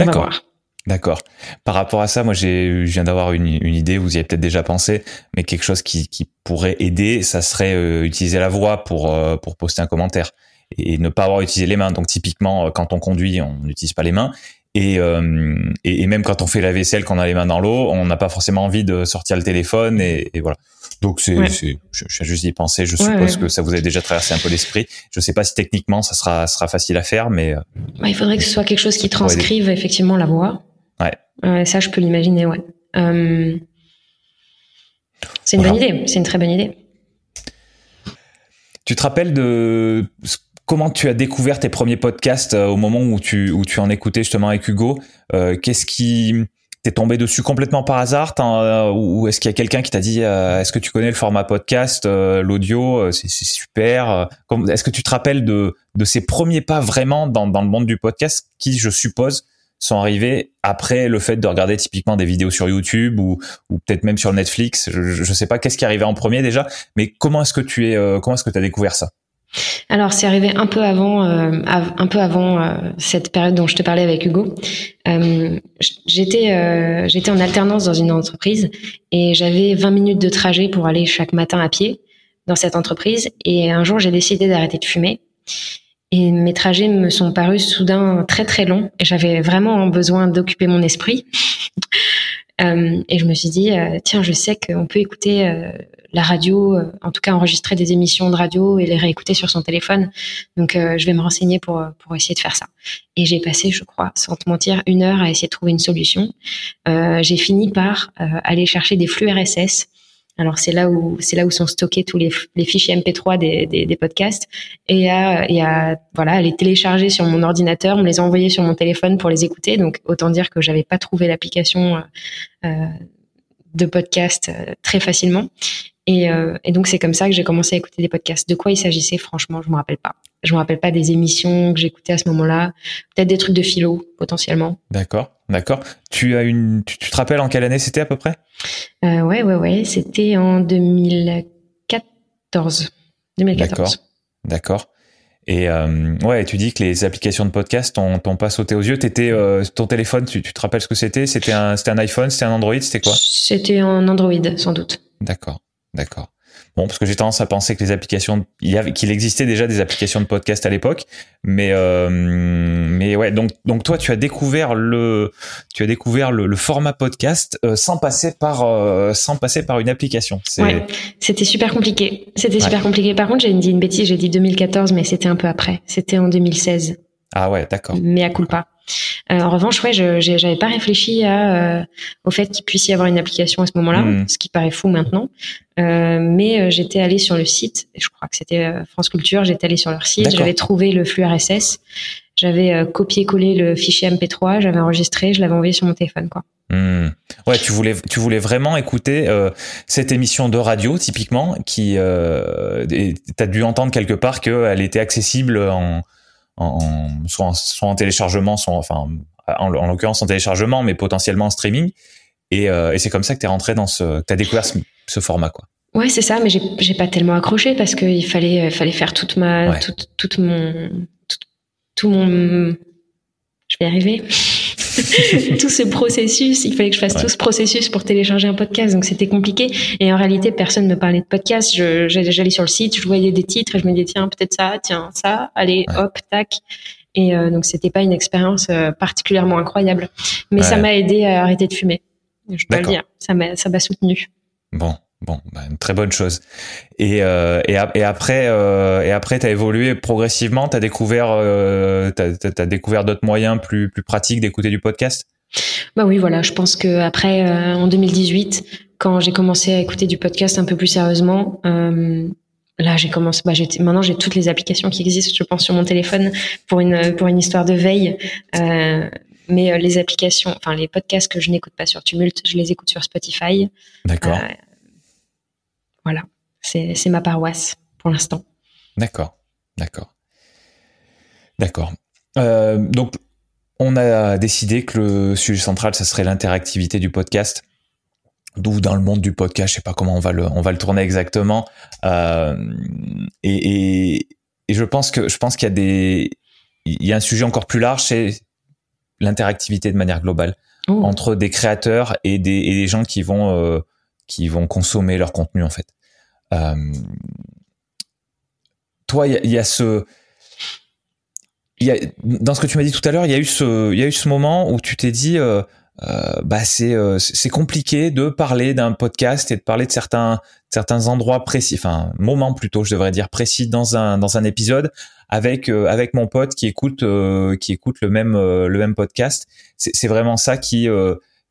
On va voir. D'accord. Par rapport à ça, moi, j'ai, je viens d'avoir une, une, idée, vous y avez peut-être déjà pensé, mais quelque chose qui, qui pourrait aider, ça serait euh, utiliser la voix pour, euh, pour poster un commentaire et ne pas avoir utilisé les mains. Donc, typiquement, euh, quand on conduit, on n'utilise pas les mains. Et, et, et, même quand on fait la vaisselle, qu'on a les mains dans l'eau, on n'a pas forcément envie de sortir le téléphone et, et voilà. Donc c'est, c'est je, je juste y penser. Je suppose que ça vous a déjà traversé un peu l'esprit. Je sais pas si techniquement ça sera sera facile à faire, mais bah, il faudrait que ce soit quelque chose qui transcrive effectivement la voix. Ouais. ça, je peux l'imaginer, ouais. Euh, c'est une bonne idée, c'est une très bonne idée. Tu te rappelles de comment tu as découvert tes premiers podcasts euh, au moment où tu, où tu en écoutais justement avec Hugo? Euh, Qu'est-ce qui t'es tombé dessus complètement par hasard? Ou est-ce qu'il y a quelqu'un qui t'a dit est-ce que tu connais le format podcast l'audio c'est super est-ce que tu te rappelles de, de ces premiers pas vraiment dans, dans le monde du podcast qui je suppose sont arrivés après le fait de regarder typiquement des vidéos sur YouTube ou, ou peut-être même sur Netflix. Je, je sais pas qu'est-ce qui est arrivé en premier déjà, mais comment est-ce que tu es, euh, comment est-ce que tu as découvert ça? Alors c'est arrivé un peu avant, euh, un peu avant euh, cette période dont je te parlais avec Hugo. j'étais, j'étais en alternance dans une entreprise et j'avais 20 minutes de trajet pour aller chaque matin à pied dans cette entreprise. Et un jour j'ai décidé d'arrêter de fumer. Et mes trajets me sont parus soudain très très longs et j'avais vraiment besoin d'occuper mon esprit. euh, et je me suis dit, euh, tiens, je sais qu'on peut écouter euh, la radio, en tout cas enregistrer des émissions de radio et les réécouter sur son téléphone. Donc je vais me renseigner pour, pour essayer de faire ça. Et j'ai passé, je crois, sans te mentir, une heure à essayer de trouver une solution. j'ai fini par aller chercher des flux RSS alors c'est là où c'est là où sont stockés tous les, les fichiers MP3 des, des, des, podcasts et à, et à voilà les télécharger sur mon ordinateur, me les envoyer sur mon téléphone pour les écouter. Donc autant dire que j'avais pas trouvé l'application euh, euh de podcast euh, très facilement. Et, euh, et donc c'est comme ça que j'ai commencé à écouter des podcasts. De quoi il s'agissait, franchement, je me rappelle pas. Je me rappelle pas des émissions que j'écoutais à ce moment-là. Peut-être des trucs de philo potentiellement. D'accord, d'accord. Tu as une, tu, te rappelles en quelle année c'était à peu près? Euh, Ouais, ouais, ouais. C'était en 2014. 2014. D'accord, d'accord. Et euh, ouais, tu dis que les applications de podcast t'ont pas sauté aux yeux. T'étais euh, ton téléphone, tu, tu, te rappelles ce que c'était? C'était un, c'était un iPhone, c'était un Android, c'était quoi? C'était un Android, sans doute. D'accord. D'accord. Bon, parce que j'ai tendance à penser que les applications, qu'il existait déjà des applications de podcast à l'époque, mais euh, mais ouais, donc donc toi tu as découvert le tu as découvert le, format podcast euh, sans passer par euh, sans passer par une application. Ouais, c'était super compliqué. C'était super compliqué. Par contre, j'ai dit une bêtise, j'ai dit 2014, mais c'était un peu après. C'était en 2016. Ah ouais, d'accord. Mais à culpa. Euh, en revanche, ouais, je j'avais pas réfléchi à, euh, au fait qu'il puisse y avoir une application à ce moment-là, hmm. ce qui paraît fou maintenant. Euh, mais j'étais allée sur le site, je crois que c'était France Culture, j'étais allée sur leur site, j'avais trouvé le flux RSS, j'avais copié-collé le fichier MP3, j'avais enregistré, je l'avais envoyé sur mon téléphone, quoi. Hmm. Ouais, tu voulais, tu voulais vraiment écouter cette émission de radio typiquement, qui, euh, t'as dû entendre quelque part qu'elle était accessible en, en, soit, en, soit en téléchargement, soit enfin en, en l'occurrence en téléchargement, mais potentiellement en streaming. Et, euh, et c'est comme ça que tu es rentré dans ce, tu as découvert ce, format, quoi. Ouais, c'est ça, mais j'ai, pas tellement accroché parce qu'il fallait, fallait faire toute ma, toute, toute mon, tout, tout mon, je vais y arriver. tout ce processus, il fallait que je fasse tout ce processus pour télécharger un podcast, donc c'était compliqué. Et en réalité, personne ne me parlait de podcast. j'allais sur le site, je voyais des titres et je me disais tiens peut-être ça, tiens ça, allez hop tac. Et euh, donc c'était pas une expérience euh, particulièrement incroyable, mais ça m'a aidé à arrêter de fumer. Je dois le dire, ça m'a ça m'a soutenu. Bon, Bon, bah, une très bonne chose. Et, euh, et, et, après, euh, et après, t'as évolué progressivement. T'as découvert, euh, t'as, as découvert d'autres moyens plus plus pratiques d'écouter du podcast? Bah oui, voilà. Je pense que après, euh, en 2018, quand j'ai commencé à écouter du podcast un peu plus sérieusement, euh, là, j'ai commencé. Bah, j'ai, maintenant, j'ai toutes les applications qui existent. Je pense sur mon téléphone pour une pour une histoire de veille. mais les applications, enfin les podcasts que je n'écoute pas sur Tumult, je les écoute sur Spotify. D'accord. Voilà, c'est ma paroisse pour l'instant. D'accord, d'accord. D'accord. Euh, donc, on a décidé que le sujet central, ça serait l'interactivité du podcast. D'où dans le monde du podcast, je sais pas comment on va le, on va le tourner exactement. Euh, et, je pense que je pense qu'il y a des, il y a un sujet encore plus large, c'est l'interactivité de manière globale oh. entre des créateurs et des, et des gens qui vont euh, qui vont consommer leur contenu en fait. Euh, toi, il y, a ce, y a, dans ce que tu m'as dit tout à l'heure, il y a eu ce, il y a eu ce moment où tu t'es dit, euh, euh, bah c'est c'est compliqué de parler d'un podcast et de parler de certains certains endroits précis, enfin moments plutôt, je devrais dire précis dans un dans un épisode avec avec mon pote qui écoute qui écoute le même le même podcast. C'est vraiment ça qui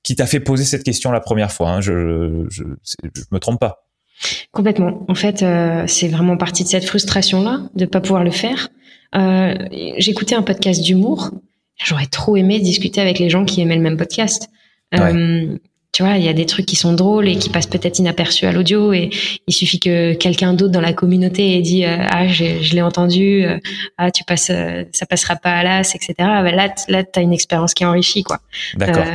qui t'a fait poser cette question la première fois. Hein. Je, je, je me trompe pas. Complètement. En fait, euh, c'est vraiment partie de cette frustration-là de pas pouvoir le faire. Euh, J'écoutais un podcast d'humour. J'aurais trop aimé discuter avec les gens qui aimaient le même podcast. Euh, tu vois, il y a des trucs qui sont drôles et qui passent peut-être inaperçus à l'audio et il suffit que quelqu'un d'autre dans la communauté ait dit euh, ah je l'ai entendu euh, ah tu passes ça passera pas à l'as etc. Bah, là là t'as une expérience qui est enrichie quoi. D'accord.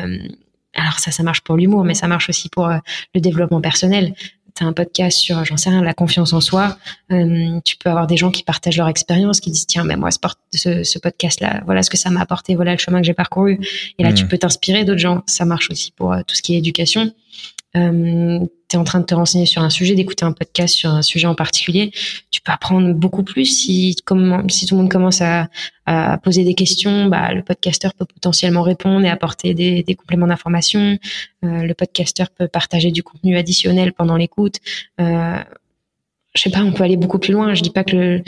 Alors ça ça marche pour l'humour mais ça marche aussi pour le développement personnel tu as un podcast sur, j'en sais rien, la confiance en soi, euh, tu peux avoir des gens qui partagent leur expérience, qui disent tiens, mais moi, ce, ce podcast-là, voilà ce que ça m'a apporté, voilà le chemin que j'ai parcouru. Et là, tu mmh. peux t'inspirer d'autres gens. Ça marche aussi pour euh, tout ce qui est éducation euh, tu es en train de te renseigner sur un sujet, d'écouter un podcast sur un sujet en particulier, tu peux apprendre beaucoup plus si, comme, si tout le monde commence à, poser des questions, bah, le podcasteur peut potentiellement répondre et apporter des, compléments d'information. Euh, le podcasteur peut partager du contenu additionnel pendant l'écoute. Euh, je sais pas, on peut aller beaucoup plus loin. Je dis pas que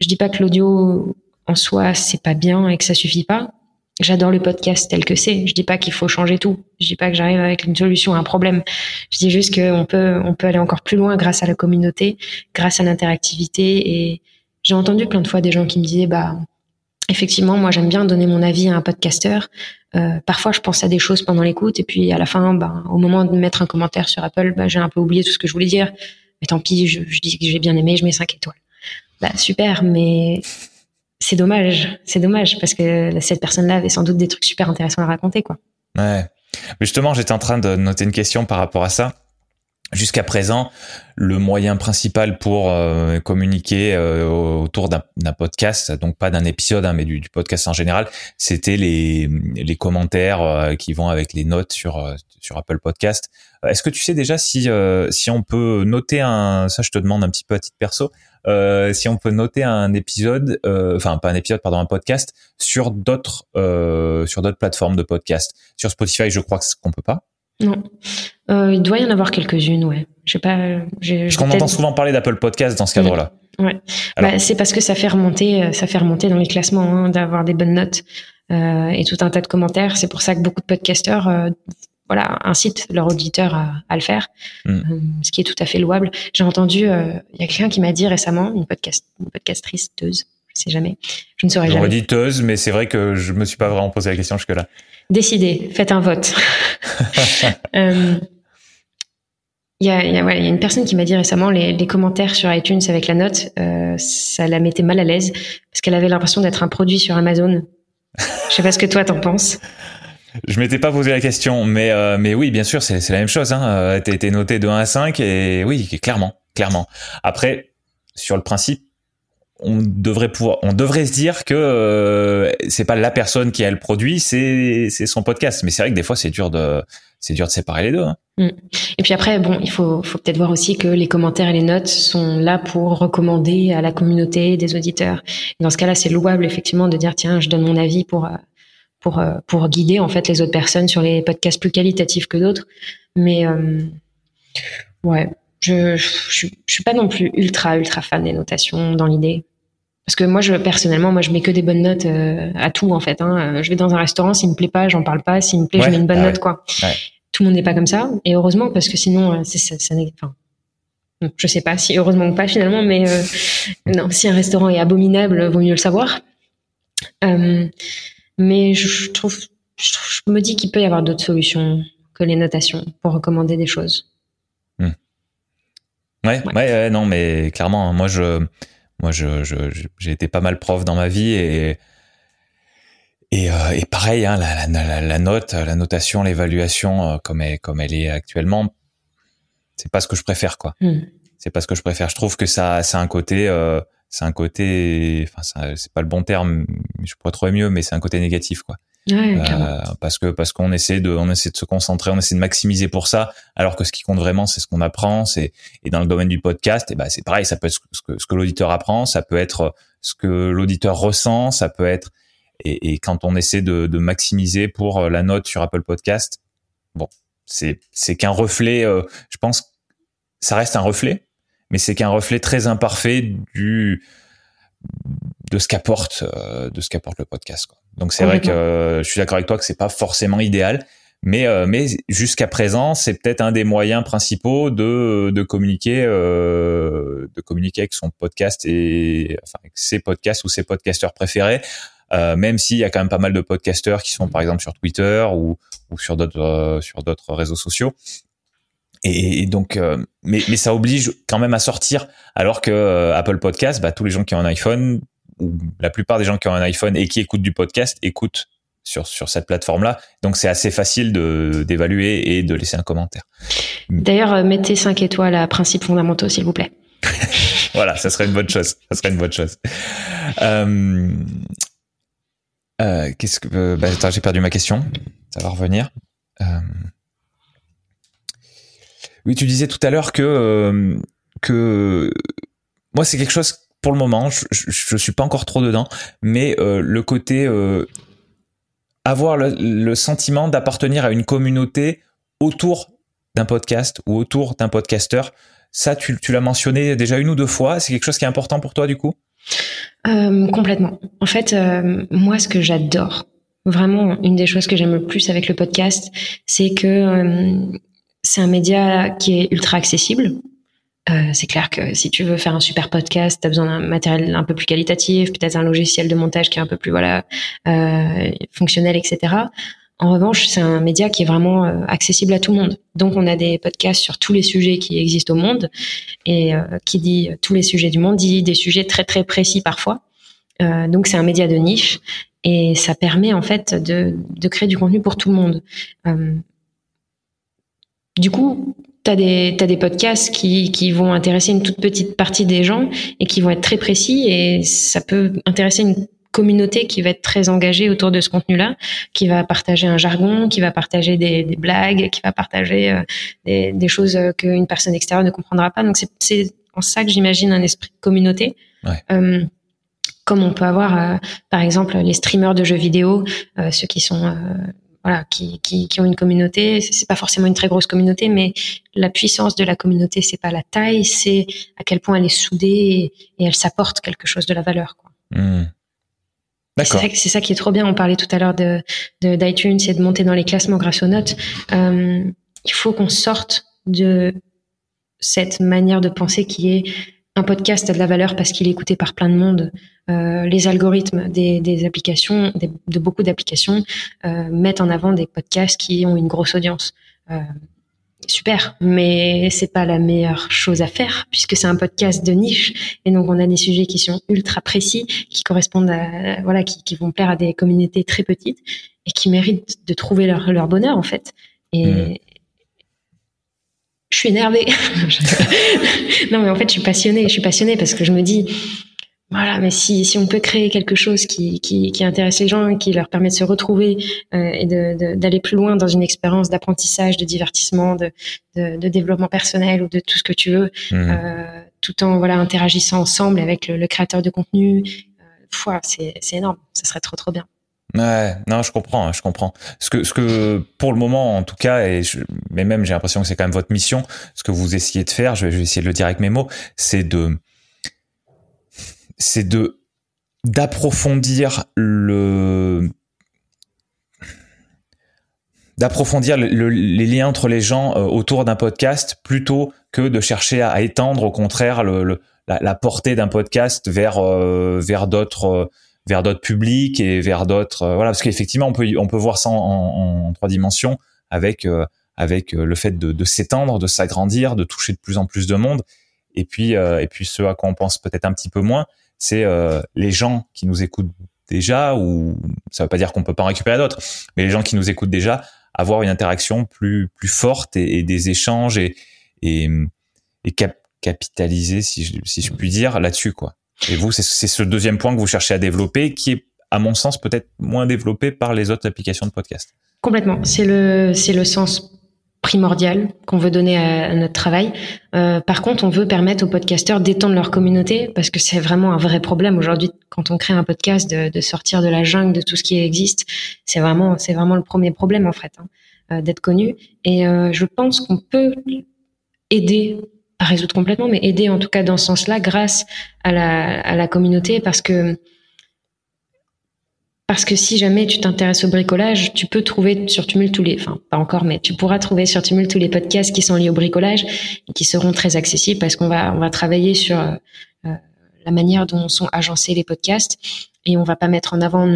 je dis pas que l'audio en soi c'est pas bien et que ça suffit pas. J'adore le podcast tel que c'est. Je dis pas qu'il faut changer tout. Je dis pas que j'arrive avec une solution à un problème. Je dis juste qu'on peut, on peut aller encore plus loin grâce à la communauté, grâce à l'interactivité. Et j'ai entendu plein de fois des gens qui me disaient, bah, effectivement, moi j'aime bien donner mon avis à un podcasteur. Euh, parfois, je pense à des choses pendant l'écoute, et puis à la fin, bah, au moment de mettre un commentaire sur Apple, bah, j'ai un peu oublié tout ce que je voulais dire. Mais tant pis, je, je dis que j'ai bien aimé, je mets 5 étoiles. Bah, super, mais c'est dommage, c'est dommage parce que cette personne-là avait sans doute des trucs super intéressants à raconter, quoi. Ouais. Justement, j'étais en train de noter une question par rapport à ça. Jusqu'à présent, le moyen principal pour euh, communiquer euh, autour d'un podcast, donc pas d'un épisode, hein, mais du, podcast en général, c'était les, les commentaires euh, qui vont avec les notes sur sur Apple Podcast. Est-ce que tu sais déjà si si on peut noter un, ça je te demande un petit peu à titre perso, si on peut noter un épisode, enfin pas un épisode, pardon, un podcast sur d'autres sur d'autres plateformes de podcast. Sur Spotify, je crois qu'on peut pas. Non. Euh, il doit y en avoir quelques-unes, ouais. Je sais pas. Parce qu'on entend souvent parler d'Apple Podcast dans ce cadre-là. Ouais. Bah, c'est parce que ça fait remonter, euh, ça fait remonter dans les classements, hein, d'avoir des bonnes notes euh, et tout un tas de commentaires. C'est pour ça que beaucoup de podcasteurs, euh, voilà, incitent leur auditeur à, à le faire, mm. euh, ce qui est tout à fait louable. J'ai entendu, il y a quelqu'un qui m'a dit récemment, une podcast, une podcastriceuse, je sais jamais, je ne saurais jamais. Rediteuse, mais c'est vrai que je me suis pas vraiment posé la question jusque-là. Décidez, faites un vote. euh, il y a, y, a, ouais, y a, une personne qui m'a dit récemment les, les, commentaires sur iTunes avec la note, euh, ça la mettait mal à l'aise parce qu'elle avait l'impression d'être un produit sur Amazon. Je sais pas ce que toi t'en penses. Je m'étais pas posé la question, mais euh, mais oui, bien sûr, c'est la même chose. Hein. Euh, T'as été noté de 1 à 5 et oui, clairement, clairement. Après, sur le principe, on devrait pouvoir, on devrait se dire que euh, c'est pas la personne qui a le produit, c'est c'est son podcast. Mais c'est vrai que des fois c'est dur de c'est dur de séparer les deux. Hein. Mm. Et puis après, bon, il faut faut peut-être voir aussi que les commentaires et les notes sont là pour recommander à la communauté des auditeurs. Dans ce cas-là, c'est louable effectivement de dire tiens, je donne mon avis pour euh, pour euh, pour guider en fait les autres personnes sur les podcasts plus qualitatifs que d'autres. Mais euh, ouais, je, je, je suis pas non plus ultra ultra fan des notations dans l'idée. Parce que moi, je, personnellement, moi, je mets que des bonnes notes euh, à tout, en fait. Hein. Je vais dans un restaurant, s'il me plaît pas, j'en parle pas. S'il me plaît, je mets une bonne ah note, quoi. Ouais. Tout le monde n'est pas comme ça. Et heureusement, parce que sinon, c'est, ça, ça n'est, enfin, je sais pas si heureusement ou pas finalement, mais euh, non, si un restaurant est abominable, vaut mieux le savoir. Euh, mais je, trouve, je, me dis qu'il peut y avoir d'autres solutions que les notations pour recommander des choses. Hmm. Ouais, ouais, ouais, non, mais clairement, hein, moi, je, moi, je, j'ai été pas mal prof dans ma vie et et, euh, et pareil, hein, la, la, la, note, la notation, l'évaluation, euh, comme elle, comme elle est actuellement, c'est pas ce que je préfère, quoi. Mm. C'est pas ce que je préfère. Je trouve que ça, c'est un côté, euh, c'est un côté, enfin, c'est pas le bon terme, je pourrais trouver mieux, mais c'est un côté négatif, quoi. Ouais, euh, parce que parce qu'on essaie de on essaie de se concentrer, on essaie de maximiser pour ça, alors que ce qui compte vraiment c'est ce qu'on apprend, c'est et dans le domaine du podcast, et ben c'est pareil, ça peut être ce que ce que l'auditeur apprend, ça peut être ce que l'auditeur ressent, ça peut être et, et, quand on essaie de, de maximiser pour euh, la note sur Apple Podcast, bon, c'est c'est qu'un reflet, euh, je pense, ça reste un reflet, mais c'est qu'un reflet très imparfait du de ce qu'apporte euh, de ce qu'apporte le podcast quoi. Donc c'est vrai que euh, je suis d'accord avec toi que c'est pas forcément idéal, mais euh, mais jusqu'à présent c'est peut-être un des moyens principaux de de communiquer euh, de communiquer avec son podcast et enfin avec ses podcasts ou ses podcasteurs préférés. Euh, même s'il y a quand même pas mal de podcasteurs qui sont par exemple sur Twitter ou, ou sur d'autres sur d'autres réseaux sociaux. Et, et donc, mais, mais ça oblige quand même à sortir, alors que Apple Podcast, bah, tous les gens qui ont un iPhone ou la plupart des gens qui ont un iPhone et qui écoutent du podcast écoutent sur, sur cette plateforme-là. Donc c'est assez facile d'évaluer et de laisser un commentaire. D'ailleurs, euh, mettez 5 étoiles à principes fondamentaux, s'il vous plaît. voilà, ça serait une bonne chose. Ça serait une bonne chose. Euh, euh, qu'est-ce que euh, bah, attends, j'ai perdu ma question. Ça va revenir. Euh, oui, tu disais tout à l'heure que que moi c'est quelque chose pour le moment, je, je, je, suis pas encore trop dedans, mais euh, le côté euh, avoir le, sentiment d'appartenir à une communauté autour d'un podcast ou autour d'un podcasteur, ça, tu, l'as mentionné déjà une ou deux fois. C'est quelque chose qui est important pour toi, du coup? Euh, Complètement. En fait, euh, moi, ce que j'adore, vraiment, une des choses que j'aime le plus avec le podcast, c'est que euh, c'est un média qui est ultra accessible. Euh, c'est clair que si tu veux faire un super podcast, tu as besoin d'un matériel un peu plus qualitatif, peut-être un logiciel de montage qui est un peu plus voilà euh, fonctionnel, etc. En revanche, c'est un média qui est vraiment euh, accessible à tout le monde. Donc, on a des podcasts sur tous les sujets qui existent au monde, et euh, qui dit tous les sujets du monde dit des sujets très très précis parfois. Euh, donc, c'est un média de niche, et ça permet en fait de, de créer du contenu pour tout le monde. Du coup, tu as des, t'as des podcasts qui, qui vont intéresser une toute petite partie des gens et qui vont être très précis et ça peut intéresser une communauté qui va être très engagée autour de ce contenu-là, qui va partager un jargon, qui va partager des, des blagues, qui va partager euh, des, des, choses qu'une personne extérieure ne comprendra pas. Donc c'est en ça que j'imagine un esprit de communauté. Ouais. Euh, comme on peut avoir, euh, par exemple, les streamers de jeux vidéo, ceux qui sont voilà, qui, qui, qui, ont une communauté. C'est pas forcément une très grosse communauté, mais la puissance de la communauté, c'est pas la taille, c'est à quel point elle est soudée et, elle s'apporte quelque chose de la valeur. Quoi. Mmh. D'accord. C'est ça, qui est trop bien. On parlait tout à l'heure de d'iTunes et de monter dans les classements grâce aux notes. Euh, il faut qu'on sorte de cette manière de penser qui est un podcast a de la valeur parce qu'il est écouté par plein de monde. Euh, les algorithmes des, applications, de beaucoup d'applications, euh, mettent en avant des podcasts qui ont une grosse audience. Euh, super, mais c'est pas la meilleure chose à faire puisque c'est un podcast de niche et donc on a des sujets qui sont ultra précis, qui correspondent à voilà, qui, vont plaire à des communautés très petites et qui méritent de trouver leur, bonheur en fait. Mmh je suis énervée. non, mais en fait, je suis passionnée. Je suis passionnée parce que je me dis, voilà, mais si, si on peut créer quelque chose qui, qui, qui intéresse les gens qui leur permet de se retrouver euh, et d'aller de, plus loin dans une expérience d'apprentissage, de divertissement, de, de, de, développement personnel ou de tout ce que tu veux, mmh. euh, tout en voilà interagissant ensemble avec le, le créateur de contenu, euh, c'est énorme. Ça serait trop trop bien. Ouais, non, je comprends, je comprends. Ce que, ce que, pour le moment, en tout cas, et mais même j'ai l'impression que c'est quand même votre mission, ce que vous essayez de faire, je vais, essayer de le dire avec mes mots, c'est de, c'est de, d'approfondir le, d'approfondir le, les liens entre les gens euh, autour d'un podcast plutôt que de chercher à, étendre au contraire la, portée d'un podcast vers, euh, vers d'autres, euh, vers d'autres publics et vers d'autres euh, voilà parce qu'effectivement on peut on peut voir ça en, en, trois dimensions avec euh, avec euh, le fait de, de s'étendre de s'agrandir de toucher de plus en plus de monde. Et puis et puis ce à quoi on pense peut-être un petit peu moins c'est les gens qui nous écoutent déjà ou ça veut pas dire qu'on peut pas en récupérer d'autres mais les gens qui nous écoutent déjà avoir une interaction plus plus forte et, et des échanges et et, et cap capitaliser si je, si je puis dire là-dessus quoi et vous, c'est ce deuxième point que vous cherchez à développer, qui est, à mon sens, peut-être moins développé par les autres applications de podcast. Complètement. C'est le, le sens primordial qu'on veut donner à, notre travail. Euh, par contre, on veut permettre aux podcasteurs d'étendre leur communauté parce que c'est vraiment un vrai problème aujourd'hui quand on crée un podcast de, sortir de la jungle de tout ce qui existe. C'est vraiment, vraiment le premier problème en fait, hein, euh, d'être connu. Et euh, je pense qu'on peut aider pas résoudre complètement, mais aider en tout cas dans ce sens-là grâce à la, à la communauté parce que parce que si jamais tu t'intéresses au bricolage, tu peux trouver sur Tumult tous les, enfin pas encore, mais tu pourras trouver sur Tumult tous les podcasts qui sont liés au bricolage et qui seront très accessibles parce qu'on va on va travailler sur euh, la manière dont sont agencés les podcasts et on va pas mettre en avant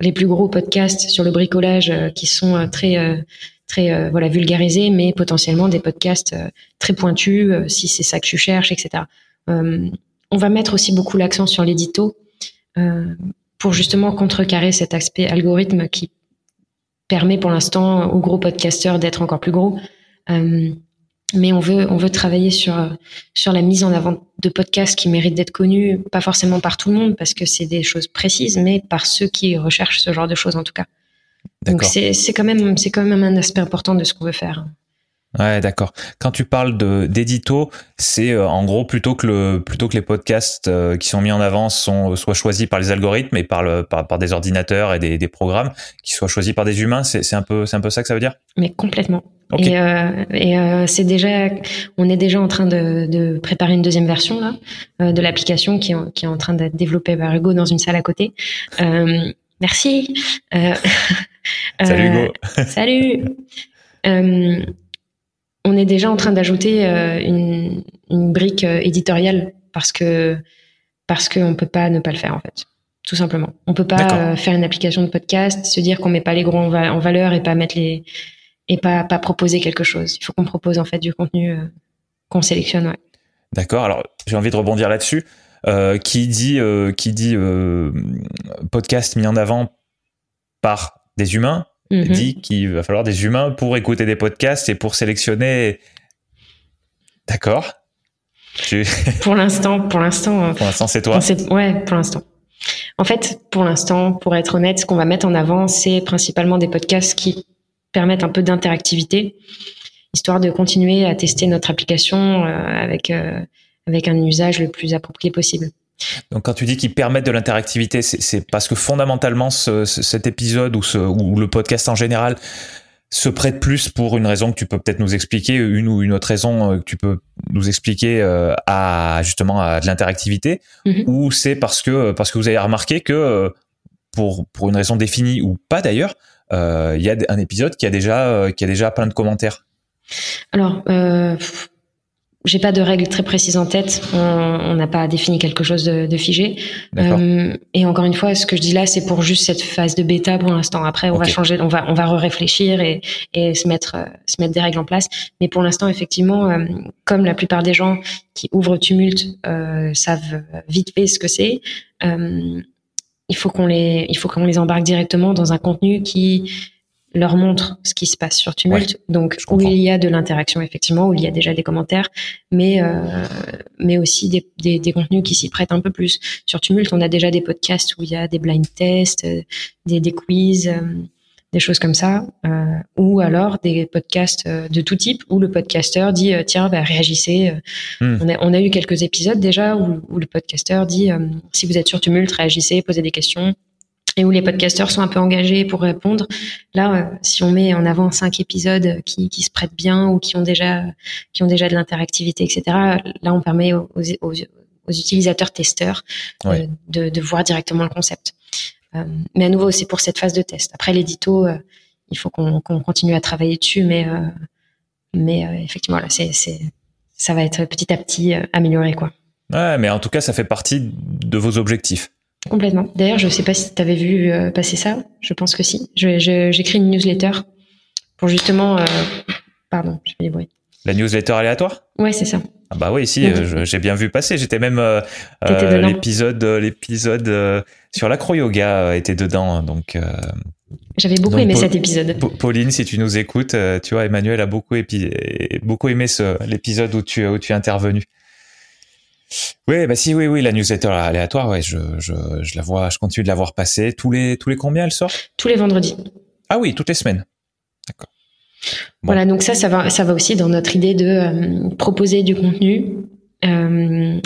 les plus gros podcasts sur le bricolage euh, qui sont euh, très très euh, voilà vulgarisé, mais potentiellement des podcasts très pointus si c'est ça que tu cherches, etc. on va mettre aussi beaucoup l'accent sur l'édito pour justement contrecarrer cet aspect algorithme qui permet pour l'instant aux gros podcasteurs d'être encore plus gros. Mais on veut on veut travailler sur sur la mise en avant de podcasts qui méritent d'être connus, pas forcément par tout le monde parce que c'est des choses précises, mais par ceux qui recherchent ce genre de choses en tout cas. Donc c'est quand même c'est quand même un aspect important de ce qu'on veut faire. Ouais, d'accord. Quand tu parles de d'édito, c'est euh, en gros plutôt que le plutôt que les podcasts euh, qui sont mis en avant sont soit choisis par les algorithmes et par le par, par des ordinateurs et des, des programmes, qui soient choisis par des humains. C'est un peu c'est un peu ça que ça veut dire? Mais complètement. Et, euh, et euh, c'est déjà on est déjà en train de, de préparer une deuxième version là de l'application qui est, qui est en train d'être développée par Hugo dans une salle à côté. merci. Salut Hugo. salut. Euh, on est déjà en train d'ajouter euh, une, une, brique euh, éditoriale parce que parce qu'on peut pas ne pas le faire en fait, tout simplement. On peut pas faire une application de podcast, se dire qu'on met pas les gros en, valeur et pas mettre les et pas pas proposer quelque chose. Il faut qu'on propose en fait du contenu qu'on sélectionne. Ouais. D'accord. Alors j'ai envie de rebondir là-dessus. qui dit qui dit podcast mis en avant par des humains Mhm. dit qu'il va falloir des humains pour écouter des podcasts et pour sélectionner D'accord. pour l'instant, pour l'instant. Pour l'instant, c'est toi. Ouais, pour l'instant. En fait, pour l'instant, pour être honnête, ce qu'on va mettre en avant, c'est principalement des podcasts qui permettent un peu d'interactivité, histoire de continuer à tester notre application euh, avec euh, avec un usage le plus approprié possible. Donc quand tu dis qu'ils permettent de l'interactivité, c'est parce que fondamentalement ce, cet épisode ou, ce, ou le podcast en général se prête plus pour une raison que tu peux peut-être nous expliquer, une ou une autre raison euh, que tu peux nous expliquer euh, à justement à de l'interactivité, mhm. ou c'est parce que parce que vous avez remarqué que euh, pour pour une raison définie ou pas d'ailleurs, il y a un épisode qui a déjà qui a déjà plein de commentaires. Alors j'ai pas de règles très précises en tête. On n'a pas défini quelque chose de, de figé. Euh, et encore une fois, ce que je dis là, c'est pour juste cette phase de bêta pour l'instant. Après, on va changer, on va on va réfléchir et, et se mettre euh, se mettre des règles en place. Mais pour l'instant, effectivement, euh, comme la plupart des gens qui ouvrent Tumult euh, savent vite fait ce que c'est, il faut qu'on les il faut qu'on les embarque directement dans un contenu qui leur montre ce qui se passe sur Tumult. donc où il y a de l'interaction effectivement, où il y a déjà des commentaires, mais euh, mais aussi des, des, des contenus qui s'y prêtent un peu plus. Sur Tumult, on a déjà des podcasts où il y a des blind tests, euh, des, des quiz, euh, des choses comme ça, euh, ou alors des podcasts de tout type où le podcasteur dit tiens bah, réagissez. Hmm. On, a, on a eu quelques épisodes déjà où, où le podcasteur dit si vous êtes sur Tumult, réagissez, posez des questions et où les podcasteurs sont un peu engagés pour répondre. Là, euh, si on met en avant cinq épisodes qui, qui, se prêtent bien ou qui ont déjà qui ont déjà de l'interactivité, etc. Là, on permet aux, aux, aux utilisateurs testeurs euh, de, de, voir directement le concept. Euh, mais à nouveau, c'est pour cette phase de test. Après l'édito, il faut qu'on continue à travailler dessus, mais mais effectivement, là, c'est ça va être petit à petit amélioré, quoi. Ouais, mais en tout cas, ça fait partie de vos objectifs. Complètement. D'ailleurs, je ne sais pas si tu avais vu euh, passer ça. Je pense que si. J'écris une newsletter pour justement. Euh, pardon, je fais des bruits. La newsletter aléatoire? Ouais, c'est ça. Ah bah oui, si, euh, j'ai bien vu passer. J'étais même l'épisode, l'épisode sur l'acro yoga était dedans, donc. J'avais beaucoup aimé cet épisode. Pauline, si tu nous écoutes, tu vois, Emmanuel a beaucoup, beaucoup aimé l'épisode où tu, où tu es intervenu. Oui, bah si, oui, oui, la newsletter aléatoire, ouais, je, je, je la vois, je continue de la voir passer. Tous les, tous les combien elle sort? Tous les vendredis. Ah oui, toutes les semaines. D'accord. Voilà, donc ça, ça va, ça va aussi dans notre idée de euh, proposer du contenu, euh,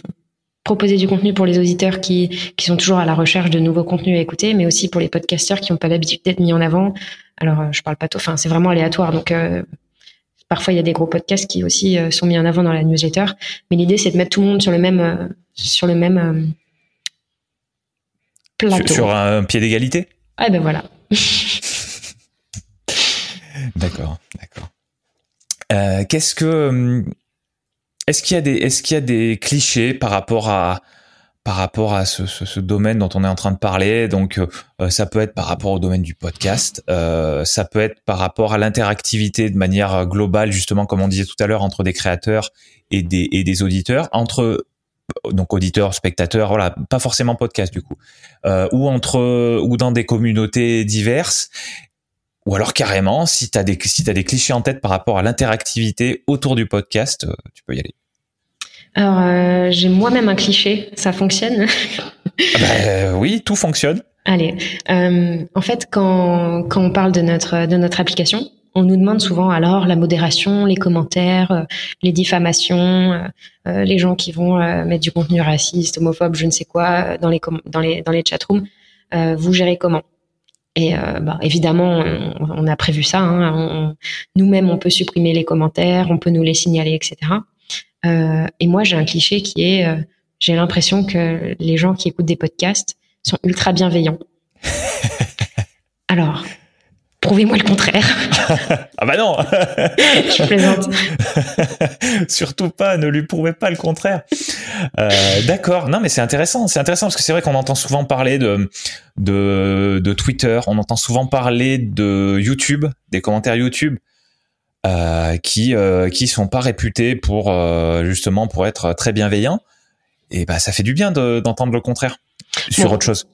proposer du contenu pour les auditeurs qui, qui sont toujours à la recherche de nouveaux contenus à écouter, mais aussi pour les podcasteurs qui n'ont pas l'habitude d'être mis en avant. Alors, euh, je parle pas, enfin, c'est vraiment aléatoire, donc euh, Parfois, il y a des gros podcasts qui aussi euh, sont mis en avant dans la newsletter. Mais l'idée, c'est de mettre tout le monde sur le même, euh, sur le même euh, plateau. Sur, un pied d'égalité Ah ben voilà. d'accord, d'accord. Qu'est-ce que est-ce qu'il y a des est-ce qu'il y a des clichés par rapport à par rapport à ce, ce, domaine dont on est en train de parler. Donc, euh, ça peut être par rapport au domaine du podcast, euh, ça peut être par rapport à l'interactivité de manière globale, justement, comme on disait tout à l'heure, entre des créateurs et des, et auditeurs, entre donc auditeurs, spectateurs, voilà, pas forcément podcast du coup, euh, ou entre ou dans des communautés diverses. Ou alors carrément, si tu as des si as des clichés en tête par rapport à l'interactivité autour du podcast, euh, tu peux y aller. Alors, euh, j'ai moi-même un cliché, ça fonctionne ah bah, euh, Oui, tout fonctionne. Allez, euh, en fait, quand, quand on parle de notre, de notre application, on nous demande souvent alors la modération, les commentaires, euh, les diffamations, euh, les gens qui vont mettre du contenu raciste, homophobe, je ne sais quoi dans les dans les dans les chatrooms. vous gérez comment? Et bah, évidemment, on, on, a prévu ça. Hein, Nous-mêmes, on peut supprimer les commentaires, on peut nous les signaler, etc. Euh, et moi, j'ai un cliché qui est, euh, j'ai l'impression que les gens qui écoutent des podcasts sont ultra bienveillants. Alors, prouvez-moi le contraire. ah bah non Je plaisante. Surtout pas, ne lui prouvez pas le contraire. Euh, D'accord, non mais c'est intéressant, c'est intéressant parce que c'est vrai qu'on entend souvent parler de, de, de Twitter, on entend souvent parler de YouTube, des commentaires YouTube. Euh, qui euh, qui sont pas réputés pour euh, justement pour être très bienveillants. Et bah ça fait du bien d'entendre le contraire sur autre chose.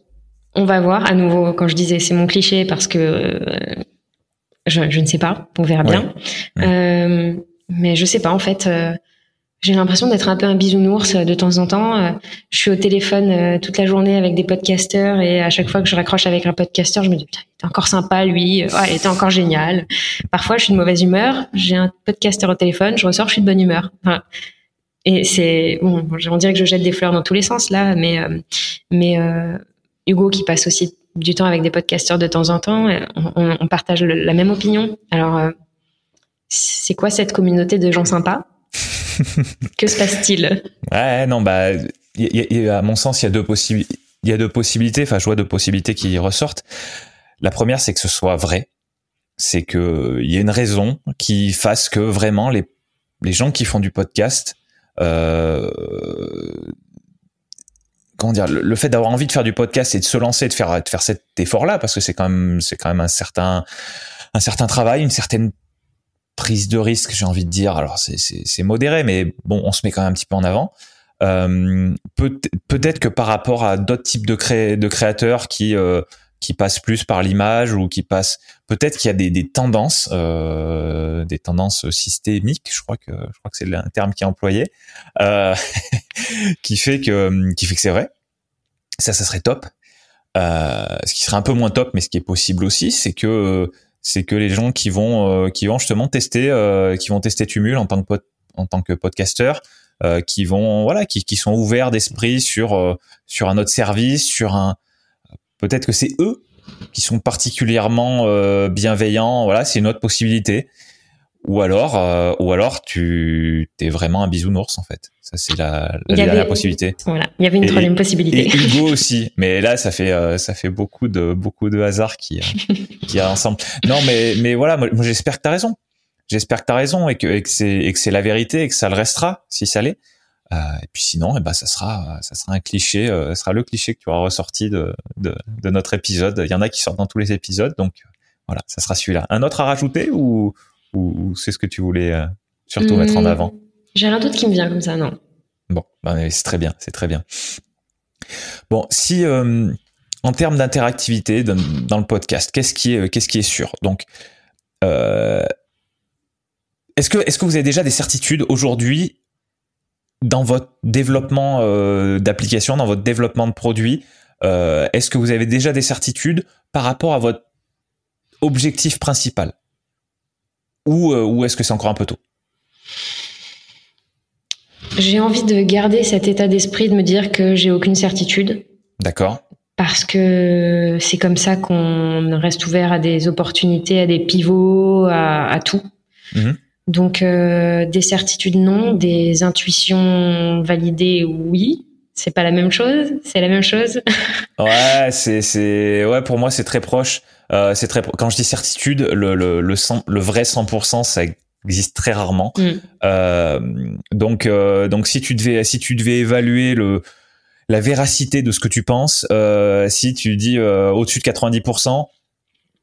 On va voir à nouveau quand je disais c'est mon cliché parce que je, je, ne sais pas, on verra bien. mais je sais pas en fait. J'ai l'impression d'être un peu un bisounours de temps en temps. Je suis au téléphone toute la journée avec des podcasteurs et à chaque fois que je raccroche avec un podcasteur, je me dis putain, il était encore sympa lui, ouais, il était encore génial. Parfois, je suis de mauvaise humeur, j'ai un podcasteur au téléphone, je ressors, je suis de bonne humeur. Et c'est bon, on dirait que je jette des fleurs dans tous les sens là, mais mais Hugo qui passe aussi du temps avec des podcasteurs de temps en temps, on, on partage la même opinion. Alors c'est quoi cette communauté de gens sympas? Que se passe-t-il? Ouais, non, bah, à mon sens, il y a deux possibilités. Il y a deux possibilités. Enfin, je vois deux possibilités qui ressortent. La première, c'est que ce soit vrai. C'est que il y a une raison qui fasse que vraiment les les gens qui font du podcast euh, comment dire le, fait d'avoir envie de faire du podcast et de se lancer de faire de faire cet effort là parce que c'est quand même c'est quand même un certain un certain travail une certaine prise de risque, j'ai envie de dire. Alors c'est modéré, mais bon, on se met quand même un petit peu en avant. Euh, Peut-être que par rapport à d'autres types de, cré de créateurs qui euh, qui passent plus par l'image ou qui passent, peut-être qu'il y a des, tendances, euh, des tendances systémiques. Je crois que c'est un terme qui est employé, qui fait que qui fait que c'est vrai. Ça, ça serait top. Ce qui serait un peu moins top, mais ce qui est possible aussi, c'est que c'est que les gens qui vont euh, qui vont justement tester euh, qui vont tester Tumul en tant que que podcasteur euh, qui vont voilà qui, sont ouverts d'esprit sur sur un autre service sur un peut-être que c'est eux qui sont particulièrement bienveillants voilà c'est une autre possibilité ou alors ou alors tu t'es vraiment un bisounours en fait ça, c'est la, la dernière possibilité. Voilà. Il y avait une troisième possibilité. Et Hugo aussi. Mais là, ça fait, euh, ça fait beaucoup de, beaucoup de hasard qui, euh, qui a ensemble. Non, mais, mais voilà, moi, j'espère que tu as raison. J'espère que tu as raison et que, et que c'est, et que c'est la vérité et que ça le restera, si ça l'est. Euh, et puis sinon, eh ben, ça sera, ça sera un cliché, euh, ça sera le cliché que tu auras ressorti de, de, de, notre épisode. Il y en a qui sortent dans tous les épisodes, donc voilà, ça sera celui-là. Un autre à rajouter ou, ou, c'est ce que tu voulais surtout mettre en hmm. avant? J'ai rien d'autre qui me vient comme ça, non. Bon, ben, c'est très bien, c'est très bien. Bon, si euh, en termes d'interactivité dans, le podcast, qu'est-ce qui est, qu'est-ce qui est sûr? Donc, euh, est-ce que, est-ce que vous avez déjà des certitudes aujourd'hui dans votre développement euh, d'application, dans votre développement de produit? Est-ce que vous avez déjà des certitudes par rapport à votre objectif principal? Ou, ou est-ce que c'est encore un peu tôt j'ai envie de garder cet état d'esprit de me dire que j'ai aucune certitude. D'accord. Parce que c'est comme ça qu'on reste ouvert à des opportunités, à des pivots, à, tout. Mhm. Donc euh, des certitudes non, des intuitions validées oui. C'est pas la même chose, c'est la même chose. ouais, c'est c'est ouais pour moi c'est très proche. Euh, c'est très quand je dis certitude, le le le, le vrai 100% ça existe très rarement. Mm. Euh, donc, euh, donc si tu devais, si tu devais évaluer le la véracité de ce que tu penses, euh, si tu dis euh, au-dessus de 90%,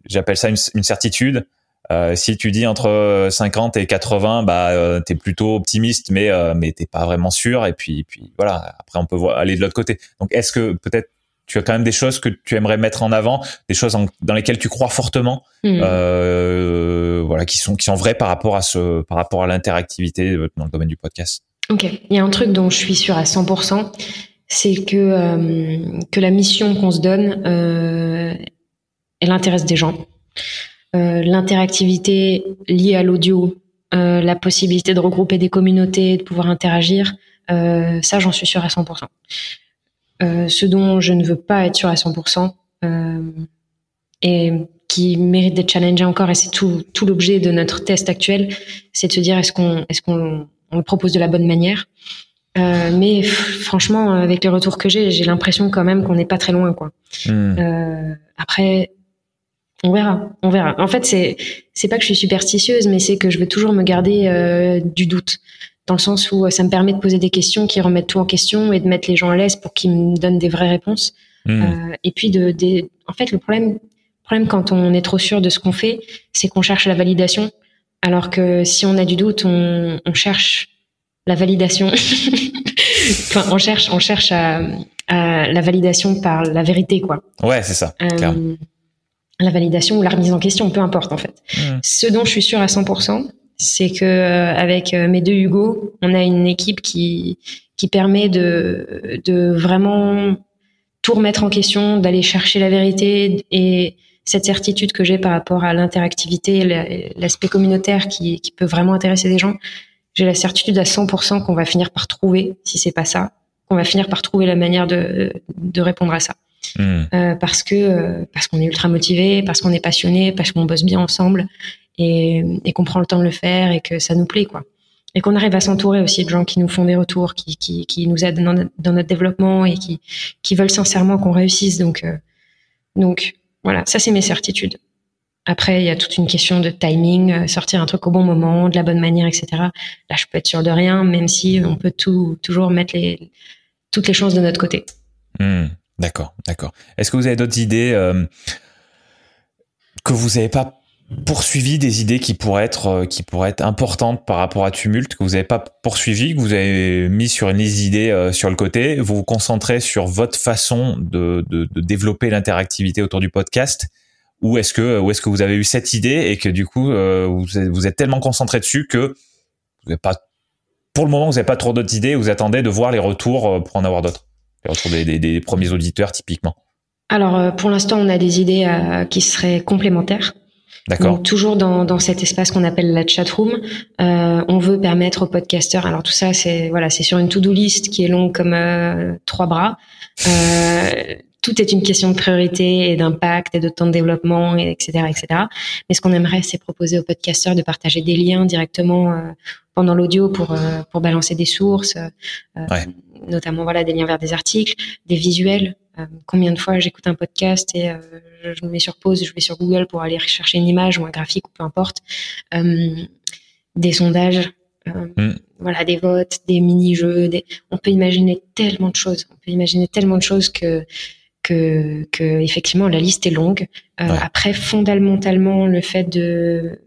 j'appelle ça une, une certitude. Euh, si tu dis entre 50 et 80, bah t'es plutôt optimiste, mais mais t'es pas vraiment sûr. Et puis puis voilà. Après on peut voir, aller de l'autre côté. Donc est-ce que peut-être tu as quand même des choses que tu aimerais mettre en avant, des choses dans lesquelles tu crois fortement, mm. euh, voilà, qui sont qui sont vraies par rapport à ce, par rapport à l'interactivité dans le domaine du podcast. Ok, il y a un truc dont je suis sûre à 100%, c'est que euh, que la mission qu'on se donne, euh, elle intéresse des gens. Euh, l'interactivité liée à l'audio, euh, la possibilité de regrouper des communautés, de pouvoir interagir, euh, ça j'en suis sûre à 100%. Euh, ce dont je ne veux pas être sûr à 100%, euh, et qui mérite d'être challengé encore, et c'est tout, tout l'objet de notre test actuel, c'est de se dire est-ce qu'on est-ce qu'on on le propose de la bonne manière? Euh, mais franchement, avec les retours que j'ai, j'ai l'impression quand même qu'on n'est pas très loin, quoi. Hmm. Euh, après, on verra, on verra. En fait, c'est c'est pas que je suis superstitieuse, mais c'est que je veux toujours me garder euh, du doute dans le sens où euh, ça me permet de poser des questions qui remettent tout en question et de mettre les gens à l'aise pour qu'ils me donnent des vraies réponses. Hmm. Euh, et puis de, en fait, le problème, problème quand on est trop sûr de ce qu'on fait, c'est qu'on cherche la validation, alors que si on a du doute, on, on cherche la validation. enfin, on cherche, on cherche à, à, la validation par la vérité, quoi. Ouais, c'est ça. Euh, la validation ou la remise en question, peu importe en fait. Hmm. Ce dont je suis sûre à 100%, c'est que avec mes deux Hugo, on a une équipe qui qui permet de de vraiment tout remettre en question, d'aller chercher la vérité et cette certitude que j'ai par rapport à l'interactivité, l'aspect communautaire qui, qui peut vraiment intéresser des gens. J'ai la certitude à 100% qu'on va finir par trouver, si c'est pas ça, qu'on va finir par trouver la manière de, de répondre à ça. Hmm. Euh, parce que euh, parce qu'on est ultra motivé, parce qu'on est passionné, parce qu'on bosse bien ensemble et, qu'on prend le temps de le faire et que ça nous plaît quoi. Et qu'on arrive à s'entourer aussi de gens qui nous font des retours, qui, qui, nous aident dans notre, développement et qui, qui veulent sincèrement qu'on réussisse. Donc, euh, donc voilà, ça c'est mes certitudes. Après, il y a toute une question de timing, euh, sortir un truc au bon moment, de la bonne manière, etc. Là, je peux être sûr de rien, même si on peut toujours mettre les, toutes les chances de notre côté. Hmm, d'accord, d'accord. Est-ce que vous avez d'autres idées euh, que vous n'avez pas poursuivi des idées qui pourraient être euh, qui pourraient être importantes par rapport à Tumult que vous n'avez pas poursuivi que vous avez mis sur une liste d'idées euh, sur le côté vous vous concentrez sur votre façon de, de, développer l'interactivité autour du podcast ou est-ce que ou est-ce que vous avez eu cette idée et que du coup vous, vous êtes tellement concentré dessus que vous n'avez pas pour le moment, vous n'avez pas trop d'autres idées. Vous attendez de voir les retours euh, pour en avoir d'autres. Les retours des, premiers auditeurs, typiquement. Alors, euh, pour l'instant, on a des idées euh, qui seraient complémentaires. D'accord. toujours dans, dans cet espace qu'on appelle la chat room, on veut permettre aux podcasteurs. Alors tout ça, c'est voilà, c'est sur une to-do list qui est longue comme trois bras. tout est une question de priorité et d'impact et de temps de développement, et etc., etc. Mais ce qu'on aimerait, c'est proposer aux podcasteurs de partager des liens directement pendant l'audio pour euh, pour balancer des sources, euh, notamment voilà des liens vers des articles, des visuels. Euh, combien de fois j'écoute un podcast et je me mets sur pause, je vais sur Google pour aller chercher une image ou un graphique ou peu importe, des sondages. Mm. Voilà, des votes, des mini-jeux, des... on peut imaginer tellement de choses. On peut imaginer tellement de choses que que, que effectivement la liste est longue. Après, fondamentalement, le fait de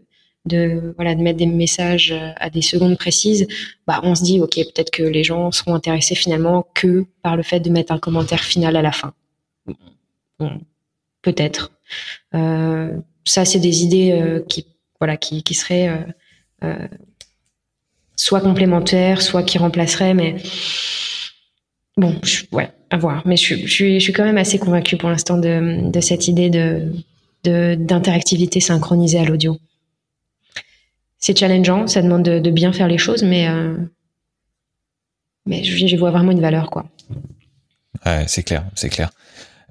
de voilà de mettre des messages à des secondes précises, bah on se dit ok peut-être que les gens seront intéressés finalement que par le fait de mettre un commentaire final à la fin. peut-être. Euh, ça c'est des idées euh, qui voilà qui, qui seraient euh, euh, soit complémentaires, soit qui remplaceraient, mais bon ouais à voir. Mais je, je, suis je suis quand même assez convaincue pour l'instant de, de cette idée de d'interactivité synchronisée à l'audio c'est challengeant, ça demande de, bien faire les choses, mais euh, mais vois vraiment une valeur quoi. Ouais, c'est clair, c'est clair.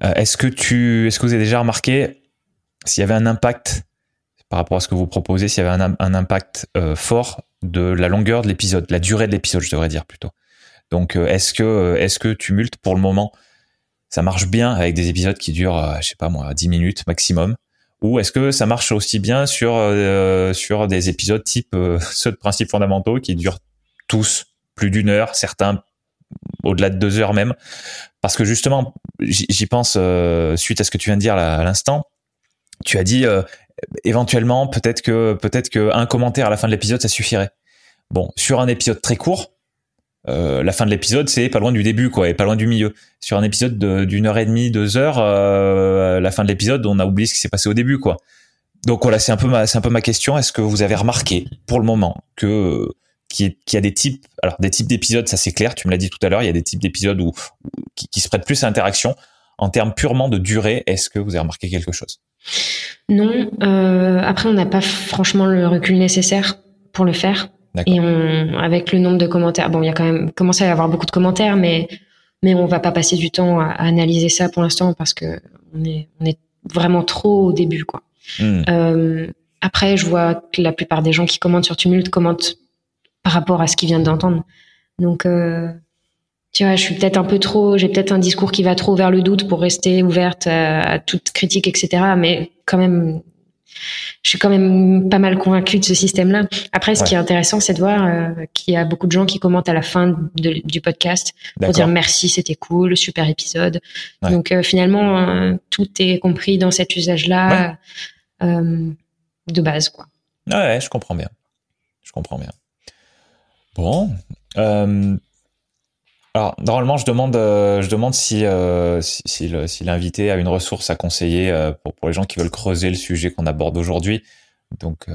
Euh, est-ce que tu, est-ce que vous avez déjà remarqué s'il y avait un impact par rapport à ce que vous proposez, s'il y avait un, impact euh, fort de la longueur de l'épisode, la durée de l'épisode, je devrais dire plutôt? Donc, est-ce que, est-ce que pour le moment, ça marche bien avec des épisodes qui durent, je sais pas moi, 10 minutes maximum ou est-ce que ça marche aussi bien sur euh, sur des épisodes type euh, ceux de principes fondamentaux qui durent tous plus d'une heure, certains au-delà de deux heures même, parce que justement, j'y pense euh, suite à ce que tu viens de dire à l'instant. Tu as dit éventuellement peut-être que peut-être que un commentaire à la fin de l'épisode ça suffirait. Bon, sur un épisode très court, euh, la fin de l'épisode, c'est pas loin du début, quoi, et pas loin du milieu. Sur un épisode d'une heure et demie, deux heures, euh, la fin de l'épisode, on a oublié ce qui s'est passé au début, quoi. Donc voilà, c'est un peu ma, c'est un peu ma question. Est-ce que vous avez remarqué, pour le moment, que qu'il y, a des types, alors des types d'épisodes, ça c'est clair, tu me l'as dit tout à l'heure, il y a des types d'épisodes où, qui, se prêtent plus à l'interaction. En termes purement de durée, est-ce que vous avez remarqué quelque chose? Non. Euh, après, on n'a pas franchement le recul nécessaire pour le faire. Et on, avec le nombre de commentaires, bon, il y a quand même commencé à y avoir beaucoup de commentaires, mais mais on va pas passer du temps à, analyser ça pour l'instant parce que on est on est vraiment trop au début, quoi. Hmm. Euh, après, je vois que la plupart des gens qui commentent sur Tumult commentent par rapport à ce qu'ils viennent d'entendre. Donc, euh, tu vois, je suis peut-être un peu trop, j'ai peut-être un discours qui va trop vers le doute pour rester ouverte à, à toute critique, etc. Mais quand même, je suis quand même pas mal convaincue de ce système-là. Après, ce qui est intéressant, c'est de voir euh, qu'il y a beaucoup de gens qui commentent à la fin du podcast pour dire merci, c'était cool, super épisode. Donc euh, finalement, euh, tout est compris dans cet usage-là de base, quoi. Ouais, je comprends bien. Je comprends bien. Bon. Alors normalement, je demande, je demande si, si, si l'invité a une ressource à conseiller pour, pour les gens qui veulent creuser le sujet qu'on aborde aujourd'hui. Donc,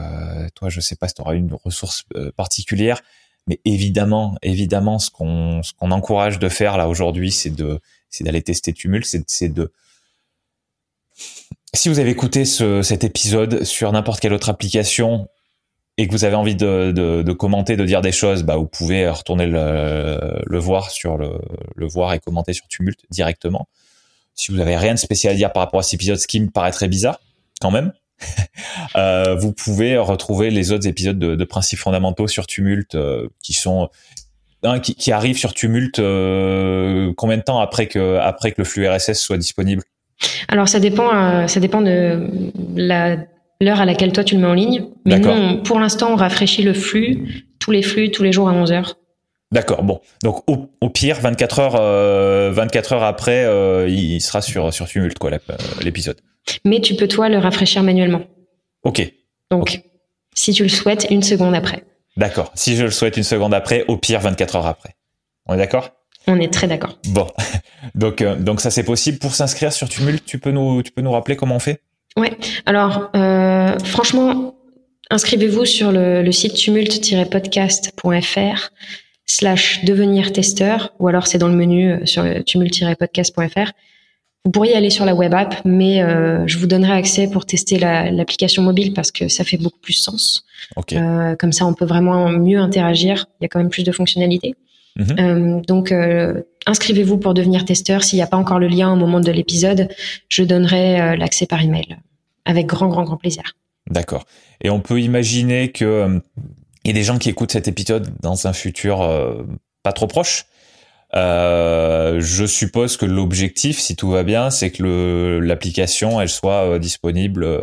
toi, je sais pas si tu auras une ressource particulière, mais évidemment, évidemment, ce qu'on ce qu'on encourage de faire là aujourd'hui, c'est de c'est d'aller tester Tumult, c'est de si vous avez écouté ce, cet épisode sur n'importe quelle autre application et que vous avez envie de, de, de, commenter, de dire des choses, bah vous pouvez retourner le, le voir sur le, le, voir et commenter sur Tumult directement. Si vous avez rien de spécial à dire par rapport à cet épisode, ce qui me paraît très bizarre quand même, euh, vous pouvez retrouver les autres épisodes de, de principes fondamentaux sur Tumult euh, qui sont hein, qui, qui, arrivent sur Tumult euh, combien de temps après que après que le flux RSS soit disponible? Alors ça dépend euh, ça dépend de la l'heure à laquelle toi tu le mets en ligne. Mais nous, pour l'instant, on rafraîchit le flux, tous les flux, tous les jours à 11 heures. D'accord. Bon, donc au, au, pire, 24 heures, euh, 24 heures après, euh, il sera sur sur Tumult quoi l'épisode. Mais tu peux toi le rafraîchir manuellement. Ok. Donc, okay. si tu le souhaites, une seconde après. D'accord. Si je le souhaite une seconde après, au pire 24 heures après. On est d'accord? On est très d'accord. Bon, donc euh, donc ça c'est possible pour s'inscrire sur Tumult. Tu peux nous tu peux nous rappeler comment on fait? Ouais. Alors, euh, franchement, inscrivez-vous sur le, le site tumult-podcast.fr slash devenir testeur, ou alors c'est dans le menu euh, sur tumult-podcast.fr. Vous pourriez aller sur la web app, mais euh, je vous donnerai accès pour tester l'application la, mobile parce que ça fait beaucoup plus sens. Okay. Euh, comme ça, on peut vraiment mieux interagir. Il y a quand même plus de fonctionnalités. Euh, donc, inscrivez-vous pour devenir testeur. S'il n'y a pas encore le lien au moment de l'épisode, je donnerai l'accès par email avec grand, grand, grand plaisir. D'accord. Et on peut imaginer que euh, il y a des gens qui écoutent cet épisode dans un futur euh, pas trop proche. Euh, je suppose que l'objectif, si tout va bien, c'est que l'application elle soit euh, disponible euh,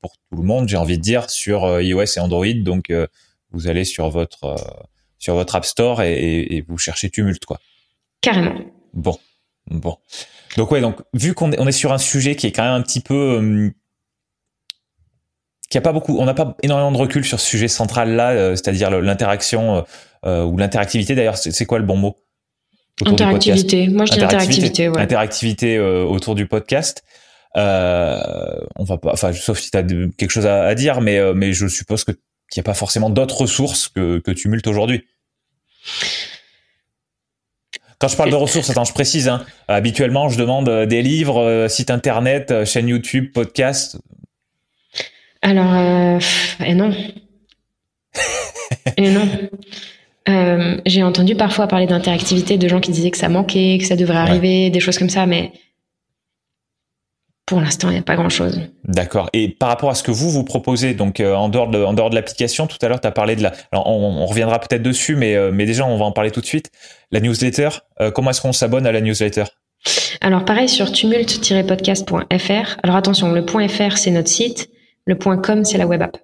pour tout le monde. J'ai envie de dire sur iOS et Android. Donc vous allez sur votre sur votre App Store et, et, et vous cherchez Tumult quoi. Carrément. Bon, bon. Donc ouais, donc vu qu'on est, on est sur un sujet qui est quand même un petit peu euh, qui a pas beaucoup, on n'a pas énormément de recul sur ce sujet central là, euh, c'est-à-dire l'interaction euh, ou l'interactivité. D'ailleurs, c'est quoi le bon mot? Interactivité. Moi, je dis interactivité. Ouais. Interactivité euh, autour du podcast. on va pas, enfin, sauf si tu as quelque chose à, à, dire, mais mais je suppose que qu'il n'y a pas forcément d'autres ressources que que Tumult aujourd'hui. Quand je parle de ressources, attends, je précise. Hein, habituellement, je demande des livres, euh, site internet, chaîne YouTube, podcast. Alors, euh, et non. et non. Euh, j'ai entendu parfois parler d'interactivité de gens qui disaient que ça manquait, que ça devrait arriver, des choses comme ça, mais pour l'instant, il n'y a pas grand-chose. D'accord. Et par rapport à ce que vous vous proposez, donc euh, en dehors de en dehors de l'application, tout à l'heure tu as parlé de la. Alors on, on reviendra peut-être dessus, mais euh, mais déjà on va en parler tout de suite. La newsletter. Euh, comment est-ce qu'on s'abonne à la newsletter? Alors pareil sur tumult-podcast.fr. Alors attention, le .fr c'est notre site, le .com c'est la web app.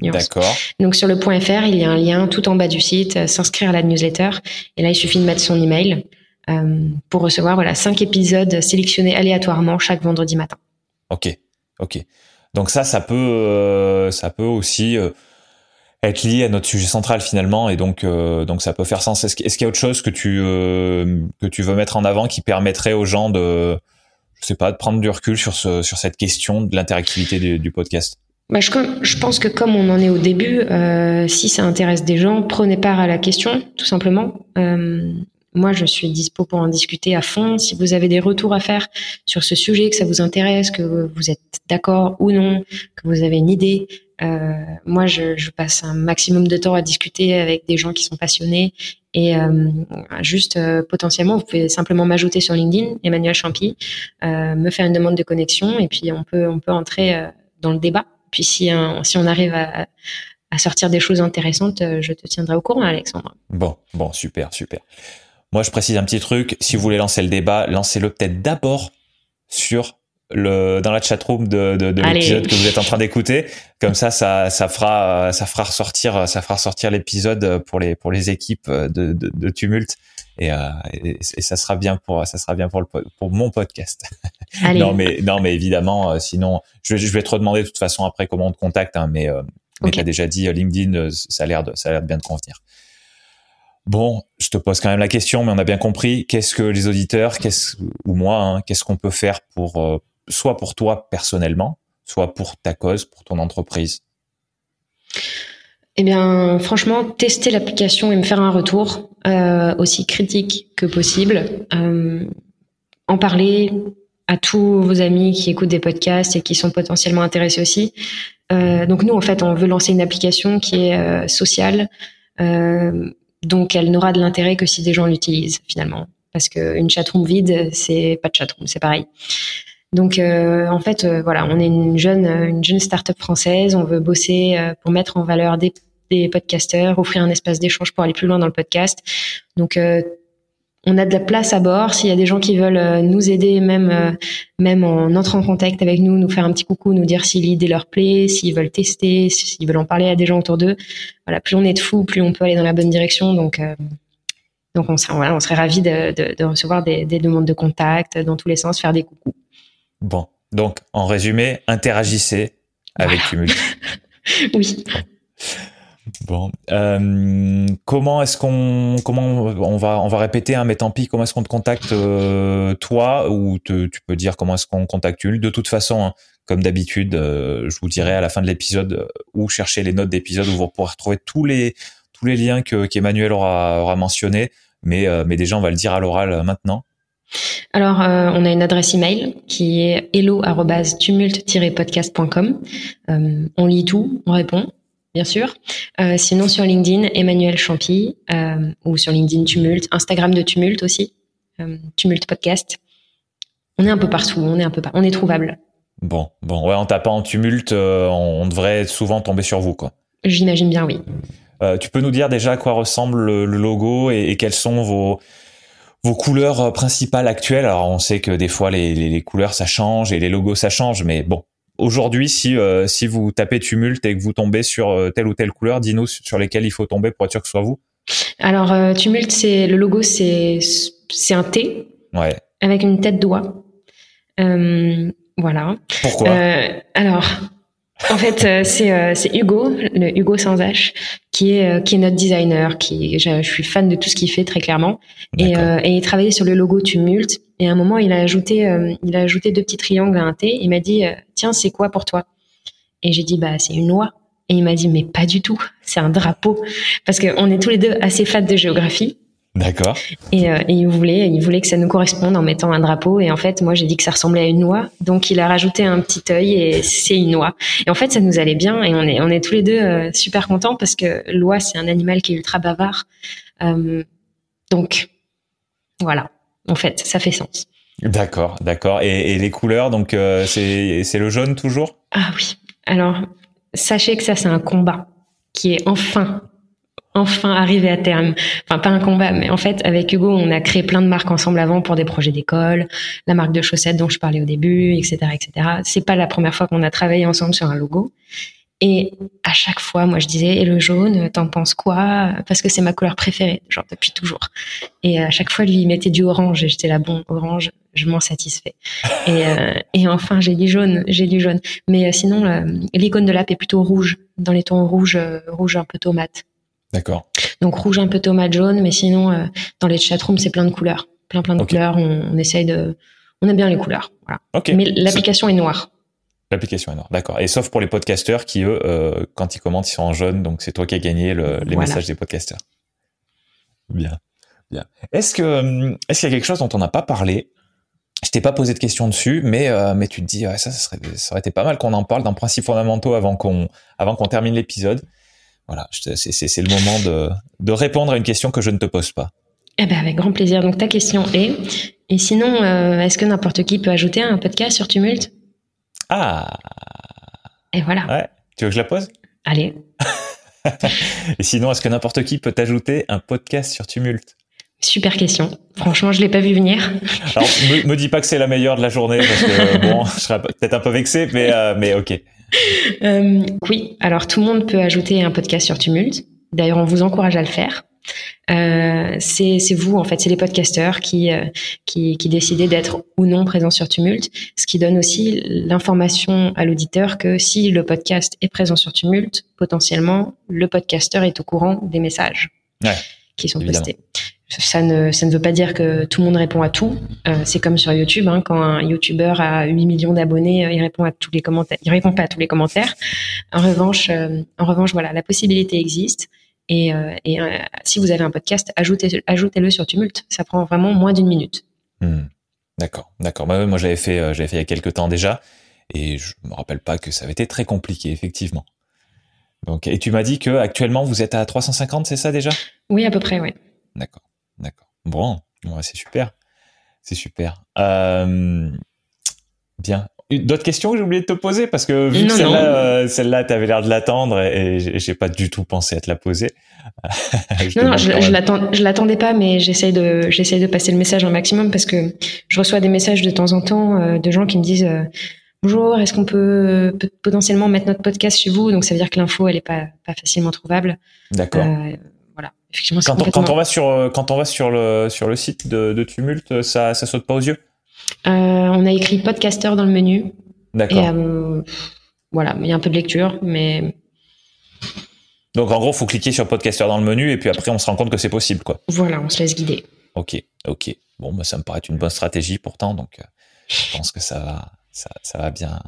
D'accord. Donc sur le .fr, il y a un lien tout en bas du site, s'inscrire à la newsletter. Et là, il suffit de mettre son email. Euh, pour recevoir voilà cinq épisodes sélectionnés aléatoirement chaque vendredi matin. Ok, ok. Donc ça, ça peut, euh, ça peut aussi euh, être lié à notre sujet central finalement, et donc donc ça peut faire sens. Est-ce, qu'il y a autre chose que tu que tu veux mettre en avant qui permettrait aux gens de, je sais pas, de prendre du recul sur ce sur cette question de l'interactivité du, du podcast? Bah, je, je, pense que comme on en est au début, euh, si ça intéresse des gens, prenez part à la question, tout simplement. Euh, moi, je suis dispo pour en discuter à fond. Si vous avez des retours à faire sur ce sujet, que ça vous intéresse, que vous êtes d'accord ou non, que vous avez une idée, euh, moi, je, je, passe un maximum de temps à discuter avec des gens qui sont passionnés. Et euh, juste euh, potentiellement, vous pouvez simplement m'ajouter sur LinkedIn, Emmanuel Champy, euh, me faire une demande de connexion, et puis on peut on peut entrer euh, dans le débat. Puis si un, si on arrive à, à sortir des choses intéressantes, euh, je te tiendrai au courant, Alexandre. Bon, bon, super, super. Moi, je précise un petit truc. Si vous voulez lancer le débat, lancez-le peut-être d'abord sur le dans la chatroom de, de, de l'épisode que vous êtes en train d'écouter. Comme ça, ça, ça fera, ça fera ressortir, ça fera ressortir l'épisode pour les pour les équipes de, de, de Tumult. Et, euh, et, et, ça sera bien pour ça sera bien pour le pour mon podcast. Allez. non mais non mais évidemment euh, sinon je, je vais te redemander de toute façon après comment on te contacte hein, mais euh, mais Ok. t'as déjà dit euh, LinkedIn euh, ça a l'air de ça a l'air de bien te convenir. Bon, je te pose quand même la question, mais on a bien compris. Qu'est-ce que les auditeurs, ou moi, hein, qu'est-ce qu'on peut faire pour euh, soit pour toi personnellement, soit pour ta cause, pour ton entreprise? Eh bien, franchement, tester l'application et me faire un retour euh, aussi critique que possible. Euh, en parler à tous vos amis qui écoutent des podcasts et qui sont potentiellement intéressés aussi. Donc nous, en fait, on veut lancer une application qui est sociale, donc elle n'aura de l'intérêt que si des gens l'utilisent finalement. Parce qu'une chatroom vide, c'est pas de chatroom, c'est pareil. Donc euh, en fait, voilà, on est une jeune, une jeune start-up française. On veut bosser pour mettre en valeur des des podcasteurs, offrir un espace d'échange pour aller plus loin dans le podcast. Donc euh, on a de la place à bord. S'il y a des gens qui veulent euh, nous aider, même euh, même en entrant en contact avec nous, nous faire un petit coucou, nous dire si l'idée leur plaît, s'ils veulent tester, s'ils veulent en parler à des gens autour d'eux. Voilà, plus on est de fous, plus on peut aller dans la bonne direction. Donc donc on serait, voilà, on serait ravis de, de, de recevoir des, des, demandes de contact dans tous les sens, faire des coucous. Bon, donc en résumé, interagissez avec voilà. oui. Bon, euh, comment est-ce qu'on comment on va on va répéter hein, mais tant pis comment est-ce qu'on te contacte euh, toi ou tu peux dire comment est-ce qu'on contacte Ul de toute façon hein, comme d'habitude euh, je vous dirai à la fin de l'épisode où chercher les notes d'épisode où vous pourrez retrouver tous les tous les liens que qu'Emmanuel aura mentionné mais mais déjà on va le dire à l'oral maintenant. Alors, on a une adresse email qui est hello@tumult-podcast.com. on lit tout, on répond bien sûr. Euh, sinon, sur LinkedIn, Emmanuel Champy, euh, ou sur LinkedIn Tumult, Instagram de Tumult aussi, euh, Tumult Podcast. On est un peu partout, on est un peu, on est trouvable. Bon, bon, ouais, en tapant en Tumult, on devrait souvent tomber sur vous, quoi. J'imagine bien, oui. tu peux nous dire déjà à quoi ressemble le, logo et, et, quelles sont vos vos couleurs principales actuelles? Alors, on sait que des fois les, les, les couleurs ça change et les logos ça change, mais bon, aujourd'hui, si euh, si vous tapez tumulte et que vous tombez sur euh, telle ou telle couleur, dis-nous sur lesquelles il faut tomber pour être sûr que ce soit vous. Alors euh, tumulte, c'est le logo, c'est c'est un T. Ouais. Avec une tête d'oie. Euh, voilà. Pourquoi Alors, en fait, c'est c'est Hugo, le Hugo sans H, qui est qui est notre designer. Qui je, je suis fan de tout ce qu'il fait très clairement. Et, et il travaillait sur le logo tumulte et à un moment, il a ajouté, euh, il a ajouté deux petits triangles à un T. Il m'a dit, euh, tiens, c'est quoi pour toi? Et j'ai dit, bah, c'est une noix. Et il m'a dit, mais pas du tout. C'est un drapeau. Parce qu'on est tous les deux assez fans de géographie. D'accord. Et, euh, et, il voulait, il voulait que ça nous corresponde en mettant un drapeau. Et en fait, moi, j'ai dit que ça ressemblait à une noix. Donc, il a rajouté un petit œil et c'est une noix. Et en fait, ça nous allait bien. Et on est, on est tous les deux euh, super contents parce que l'oie, c'est un animal qui est ultra bavard. Euh, donc, voilà en fait, ça fait sens. D'accord, d'accord. Et, et, les couleurs, donc euh, c'est le jaune toujours? Ah oui. Alors, sachez que ça, c'est un combat qui est enfin, enfin arrivé à terme. Enfin, pas un combat, mais en fait, avec Hugo, on a créé plein de marques ensemble avant pour des projets d'école, la marque de chaussettes dont je parlais au début, etc., etc. C'est pas la première fois qu'on a travaillé ensemble sur un logo. Et à chaque fois, moi, je disais, et le jaune, t'en penses quoi? Parce que c'est ma couleur préférée, genre depuis toujours. Et à chaque fois, lui, il mettait du orange, et j'étais là, bon, orange, je m'en satisfais. Et, euh, et enfin, j'ai dit jaune, j'ai dit jaune. Mais euh, sinon, euh, l'icône de l'app est plutôt rouge, dans les tons rouge, euh, rouge un peu tomate. D'accord. Donc rouge un peu tomate jaune, mais sinon, euh, dans les chatrooms, c'est plein de couleurs, plein plein de okay. couleurs. On, on, essaye de, on a bien les couleurs. Voilà. Okay. Mais l'application est noire. L'application est noire, d'accord. Et sauf pour les podcasteurs qui, eux, euh, quand ils commentent, ils sont en jaune, donc c'est toi qui as gagné le, les voilà. messages des podcasteurs. Bien, bien. Est-ce que est-ce qu'il y a quelque chose dont on n'a pas parlé? Je t'ai pas posé de questions dessus, mais euh, mais tu te dis ouais, ça, ça serait ça aurait été pas mal qu'on en parle dans principes fondamentaux avant qu'on avant qu'on termine l'épisode. Voilà, c'est c'est le moment de de répondre à une question que je ne te pose pas. Eh ben avec grand plaisir. Donc ta question est et sinon euh, est-ce que n'importe qui peut ajouter un podcast sur Tumult? Ah Et voilà. Ouais. Tu veux que je la pose? Allez. Et sinon, est-ce que n'importe qui peut ajouter un podcast sur Tumult? Super question. Franchement, je l'ai pas vu venir. Alors, me, me dis pas que c'est la meilleure de la journée parce que bon, je serais peut-être un peu vexé, mais euh, mais ok. Euh, oui. Alors, tout le monde peut ajouter un podcast sur Tumult. D'ailleurs, on vous encourage à le faire. Euh, c'est vous en fait, c'est les podcasteurs qui euh, qui, qui décidaient d'être ou non présents sur Tumult, ce qui donne aussi l'information à l'auditeur que si le podcast est présent sur Tumult, potentiellement le podcasteur est au courant des messages ouais, qui sont évidemment. postés. ça ne, ça ne veut pas dire que tout le monde répond à tout. Euh, c'est comme sur YouTube, hein, quand un YouTuber a 8 millions d'abonnés, euh, il répond à tous les commentaires. Il répond pas à tous les commentaires. En revanche, euh, en revanche, voilà, la possibilité existe. Et, et si vous avez un podcast, ajoutez, ajoutez-le sur Tumult. Ça prend vraiment moins d'une minute. Hmm. D'accord, d'accord. Bah, moi, j'avais fait, j'avais fait il y a quelques temps déjà, et je me rappelle pas que ça avait été très compliqué, effectivement. Donc, et tu m'as dit que actuellement vous êtes à 350, c'est ça déjà? Oui, à peu près, oui. D'accord. D'accord. Bon, c'est super. C'est super. Euh, bien. D'autres questions que j'ai oublié de te poser? Parce que vu que celle-là, euh, celle-là, tu avais l'air de l'attendre et, j'ai pas du tout pensé à te la poser. non, je, je l'attendais pas, mais j'essaye de, j'essaye de passer le message un maximum parce que je reçois des messages de temps en temps euh, de gens qui me disent bonjour, est-ce qu'on peut, potentiellement mettre notre podcast chez vous? Donc ça veut dire que l'info elle est pas, pas facilement trouvable. D'accord quand, on, va sur euh, quand on va sur le sur le site de, de Tumult, ça ça saute pas aux yeux? Euh, on a écrit podcaster dans le menu. D'accord. Euh, voilà, il y a un peu de lecture, mais. Donc en gros, faut cliquer sur podcaster dans le menu et puis après on se rend compte que c'est possible, quoi. Voilà, on se laisse guider. Ok, ok. Bon, bah, ça me paraît une bonne stratégie pourtant, donc je pense que ça va ça, ça va bien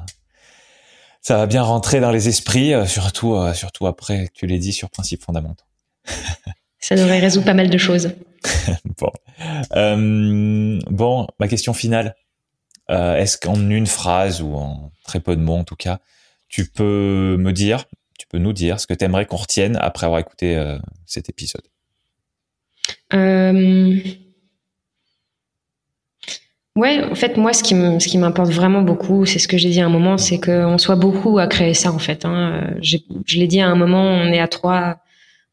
ça va bien rentrer dans les esprits, surtout surtout après tu l'as dit sur principes fondamentaux. Ça devrait résoudre pas mal de choses. bon. Euh, bon, ma question finale. Euh, est-ce qu'en une phrase ou en très peu de mots en tout cas, tu peux me dire, tu peux nous dire ce que tu aimerais qu'on retienne après avoir écouté euh, cet épisode? Ouais, en fait, moi, ce qui m'importe vraiment beaucoup, c'est ce que j'ai dit à un moment, c'est qu'on soit beaucoup à créer ça, en fait. Hein. Je, je l'ai dit à un moment, on est à trois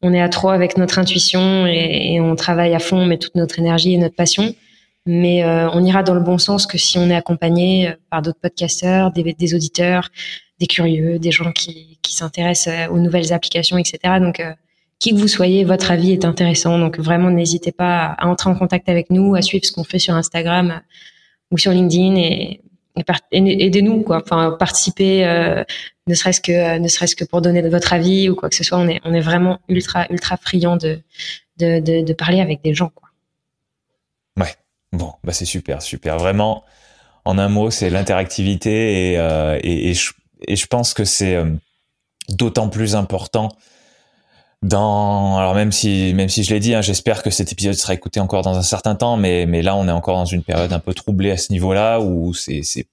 on est à trois avec notre intuition et, on travaille à fond, on met toute notre énergie et notre passion. Mais euh, on ira dans le bon sens que si on est accompagné euh, par d'autres podcasteurs, des, des, auditeurs, des curieux, des gens qui, qui s'intéressent euh, aux nouvelles applications, etc. Donc, qui que vous soyez, votre avis est intéressant. Donc, vraiment, n'hésitez pas à entrer en contact avec nous, à suivre ce qu'on fait sur Instagram ou sur LinkedIn et, aidez-nous quoi. Enfin participer euh, ne serait-ce que euh, ne serait-ce que pour donner votre avis ou quoi que ce soit. On est on est vraiment ultra ultra friand de de, de, parler avec des gens quoi. Ouais. Bon bah c'est super super. Vraiment en un mot c'est l'interactivité et, euh, et, je, et je pense que c'est d'autant plus important dans alors même si même si je l'ai dit hein, j'espère que cet épisode sera écouté encore dans un certain temps mais mais là on est encore dans une période un peu troublée à ce niveau-là où c'est c'est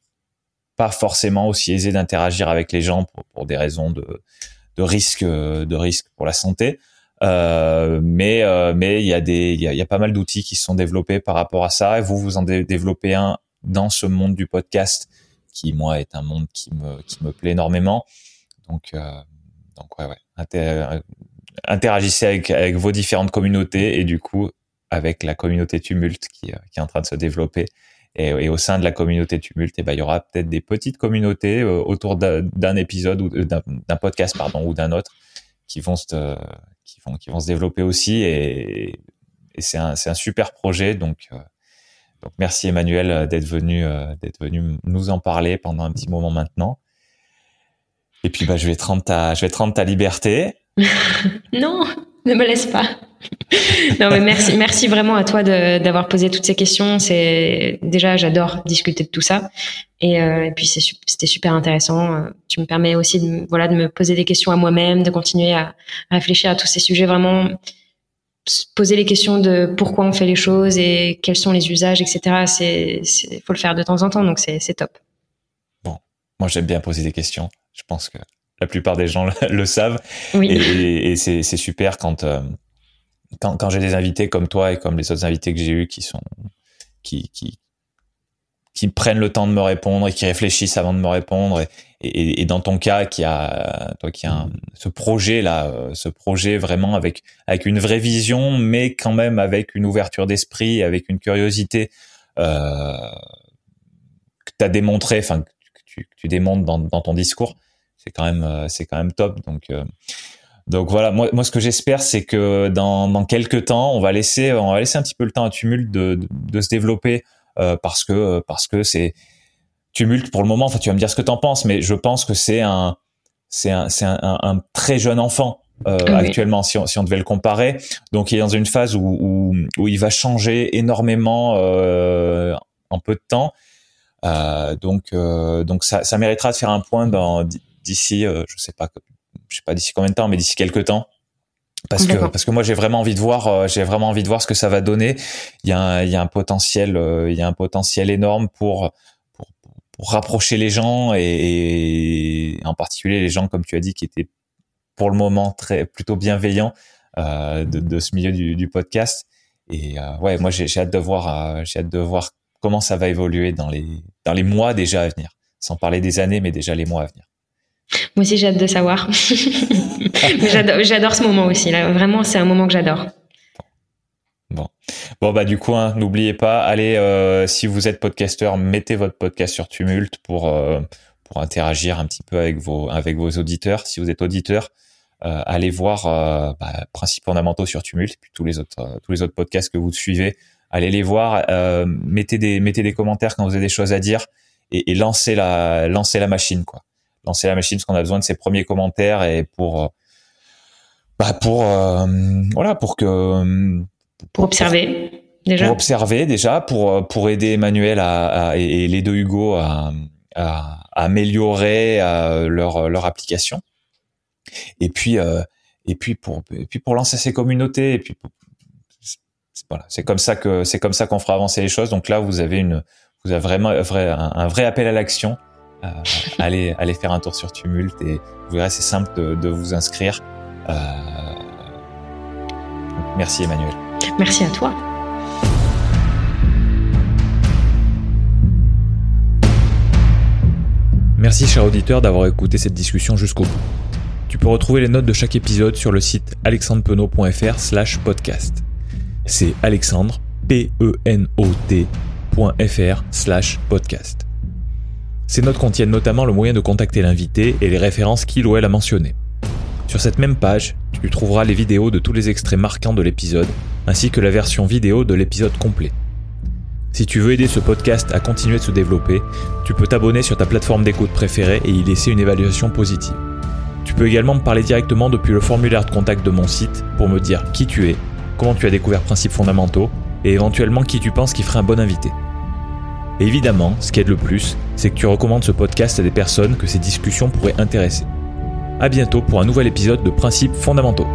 pas forcément aussi aisé d'interagir avec les gens pour, pour des raisons de de risque de risque pour la santé. Euh, mais euh, mais il y a des il y a, y a, pas mal d'outils qui sont développés par rapport à ça. Et vous vous en développez un dans ce monde du podcast qui moi est un monde qui me qui me plaît énormément. Donc euh, donc ouais ouais interagissez avec, vos différentes communautés et du coup avec la communauté Tumulte qui, euh, qui est en train de se développer. Et, au sein de la communauté Tumulte, et eh ben, il y aura peut-être des petites communautés euh, autour d'un épisode ou d'un podcast pardon ou d'un autre qui vont se qui vont qui vont se développer aussi et, c'est un un super projet donc euh, donc merci Emmanuel d'être venu d'être venu nous en parler pendant un petit moment maintenant. Et puis bah je vais te rendre ta je vais te rendre ta liberté. non, ne me laisse pas. non, mais merci, merci vraiment à toi d'avoir posé toutes ces questions. C'est déjà, j'adore discuter de tout ça, et, euh, puis c'était super intéressant. Tu me permets aussi, de, voilà, de me poser des questions à moi-même, de continuer à, à, réfléchir à tous ces sujets. Vraiment, poser les questions de pourquoi on fait les choses et quels sont les usages, etc. C'est, faut le faire de temps en temps, donc c'est top. Bon, moi j'aime bien poser des questions. Je pense que la plupart des gens le, savent. Et, et c'est super quand, euh, quand, quand j'ai des invités comme toi et comme les autres invités que j'ai eus qui sont qui, qui qui prennent le temps de me répondre et qui réfléchissent avant de me répondre et, et, dans ton cas qui a toi qui a ce projet là euh, ce projet vraiment avec avec une vraie vision mais quand même avec une ouverture d'esprit avec une curiosité euh, que tu as démontré enfin que tu, que tu démontres dans, dans ton discours c'est quand même euh, c'est quand même top. Donc euh, donc voilà, moi, moi ce que j'espère, c'est que dans, dans quelques temps, on va laisser on va laisser un petit peu le temps à Tumult de, de, se développer euh, parce que parce que c'est Tumult pour le moment. Enfin, tu vas me dire ce que t'en penses, mais je pense que c'est un c'est un, c'est un, un, très jeune enfant. euh, actuellement si on, si on devait le comparer. Donc il est dans une phase où, où, où il va changer énormément euh, en peu de temps. Donc donc ça, ça méritera de faire un point dans d'ici je sais pas je sais pas d'ici combien de temps mais d'ici quelques temps parce que parce que moi j'ai vraiment envie de voir j'ai vraiment envie de voir ce que ça va donner il y a un, il y a un potentiel il y a un potentiel énorme pour pour, pour rapprocher les gens et, et, en particulier les gens comme tu as dit qui étaient pour le moment très plutôt bienveillant euh, de, de, ce milieu du, du podcast. Et euh, ouais, moi j'ai hâte de voir, euh, j'ai hâte de voir comment ça va évoluer dans les dans les mois déjà à venir, sans parler des années, mais déjà les mois à venir. Moi aussi j'ai hâte de savoir. j'adore ce moment aussi là. Vraiment, c'est un moment que j'adore. Bon. Bon bah du coup, hein, n'oubliez pas, allez euh, si vous êtes podcasteur, mettez votre podcast sur Tumult pour euh, pour interagir un petit peu avec vos avec vos auditeurs. Si vous êtes auditeur, euh, allez voir bah, Principes fondamentaux sur Tumult, puis tous les autres tous les autres podcasts que vous suivez. Allez les voir, mettez des mettez des commentaires quand vous avez des choses à dire et, et lancez la lancez la machine quoi. Lancez la machine parce qu'on a besoin de ces premiers commentaires et pour bah pour voilà pour que pour, pour observer déjà. pour observer déjà pour pour aider Emmanuel à, à et, les deux Hugo à, à, améliorer leur leur application. Et puis euh, et puis pour et puis pour lancer ces communautés et puis voilà c'est comme ça que c'est comme ça qu'on fera avancer les choses. Donc là vous avez une vous avez vraiment un vrai, un, vrai appel à l'action. euh, allez allez faire un tour sur Tumult et vous verrez c'est simple de, de, vous inscrire euh, merci Emmanuel merci à toi Merci cher auditeur d'avoir écouté cette discussion jusqu'au bout. Tu peux retrouver les notes de chaque épisode sur le site alexandrepenot.fr slash podcast. C'est alexandre, P-E-N-O-T.fr slash podcast. Ces notes contiennent notamment le moyen de contacter l'invité et les références qu'il ou elle a mentionnées. Sur cette même page, tu trouveras les vidéos de tous les extraits marquants de l'épisode, ainsi que la version vidéo de l'épisode complet. Si tu veux aider ce podcast à continuer de se développer, tu peux t'abonner sur ta plateforme d'écoute préférée et y laisser une évaluation positive. Tu peux également me parler directement depuis le formulaire de contact de mon site pour me dire qui tu es, comment tu as découvert Principes fondamentaux et éventuellement qui tu penses qui ferait un bon invité. Et évidemment, ce qui aide le plus, c'est que tu recommandes ce podcast à des personnes que ces discussions pourraient intéresser. À bientôt pour un nouvel épisode de Principes fondamentaux.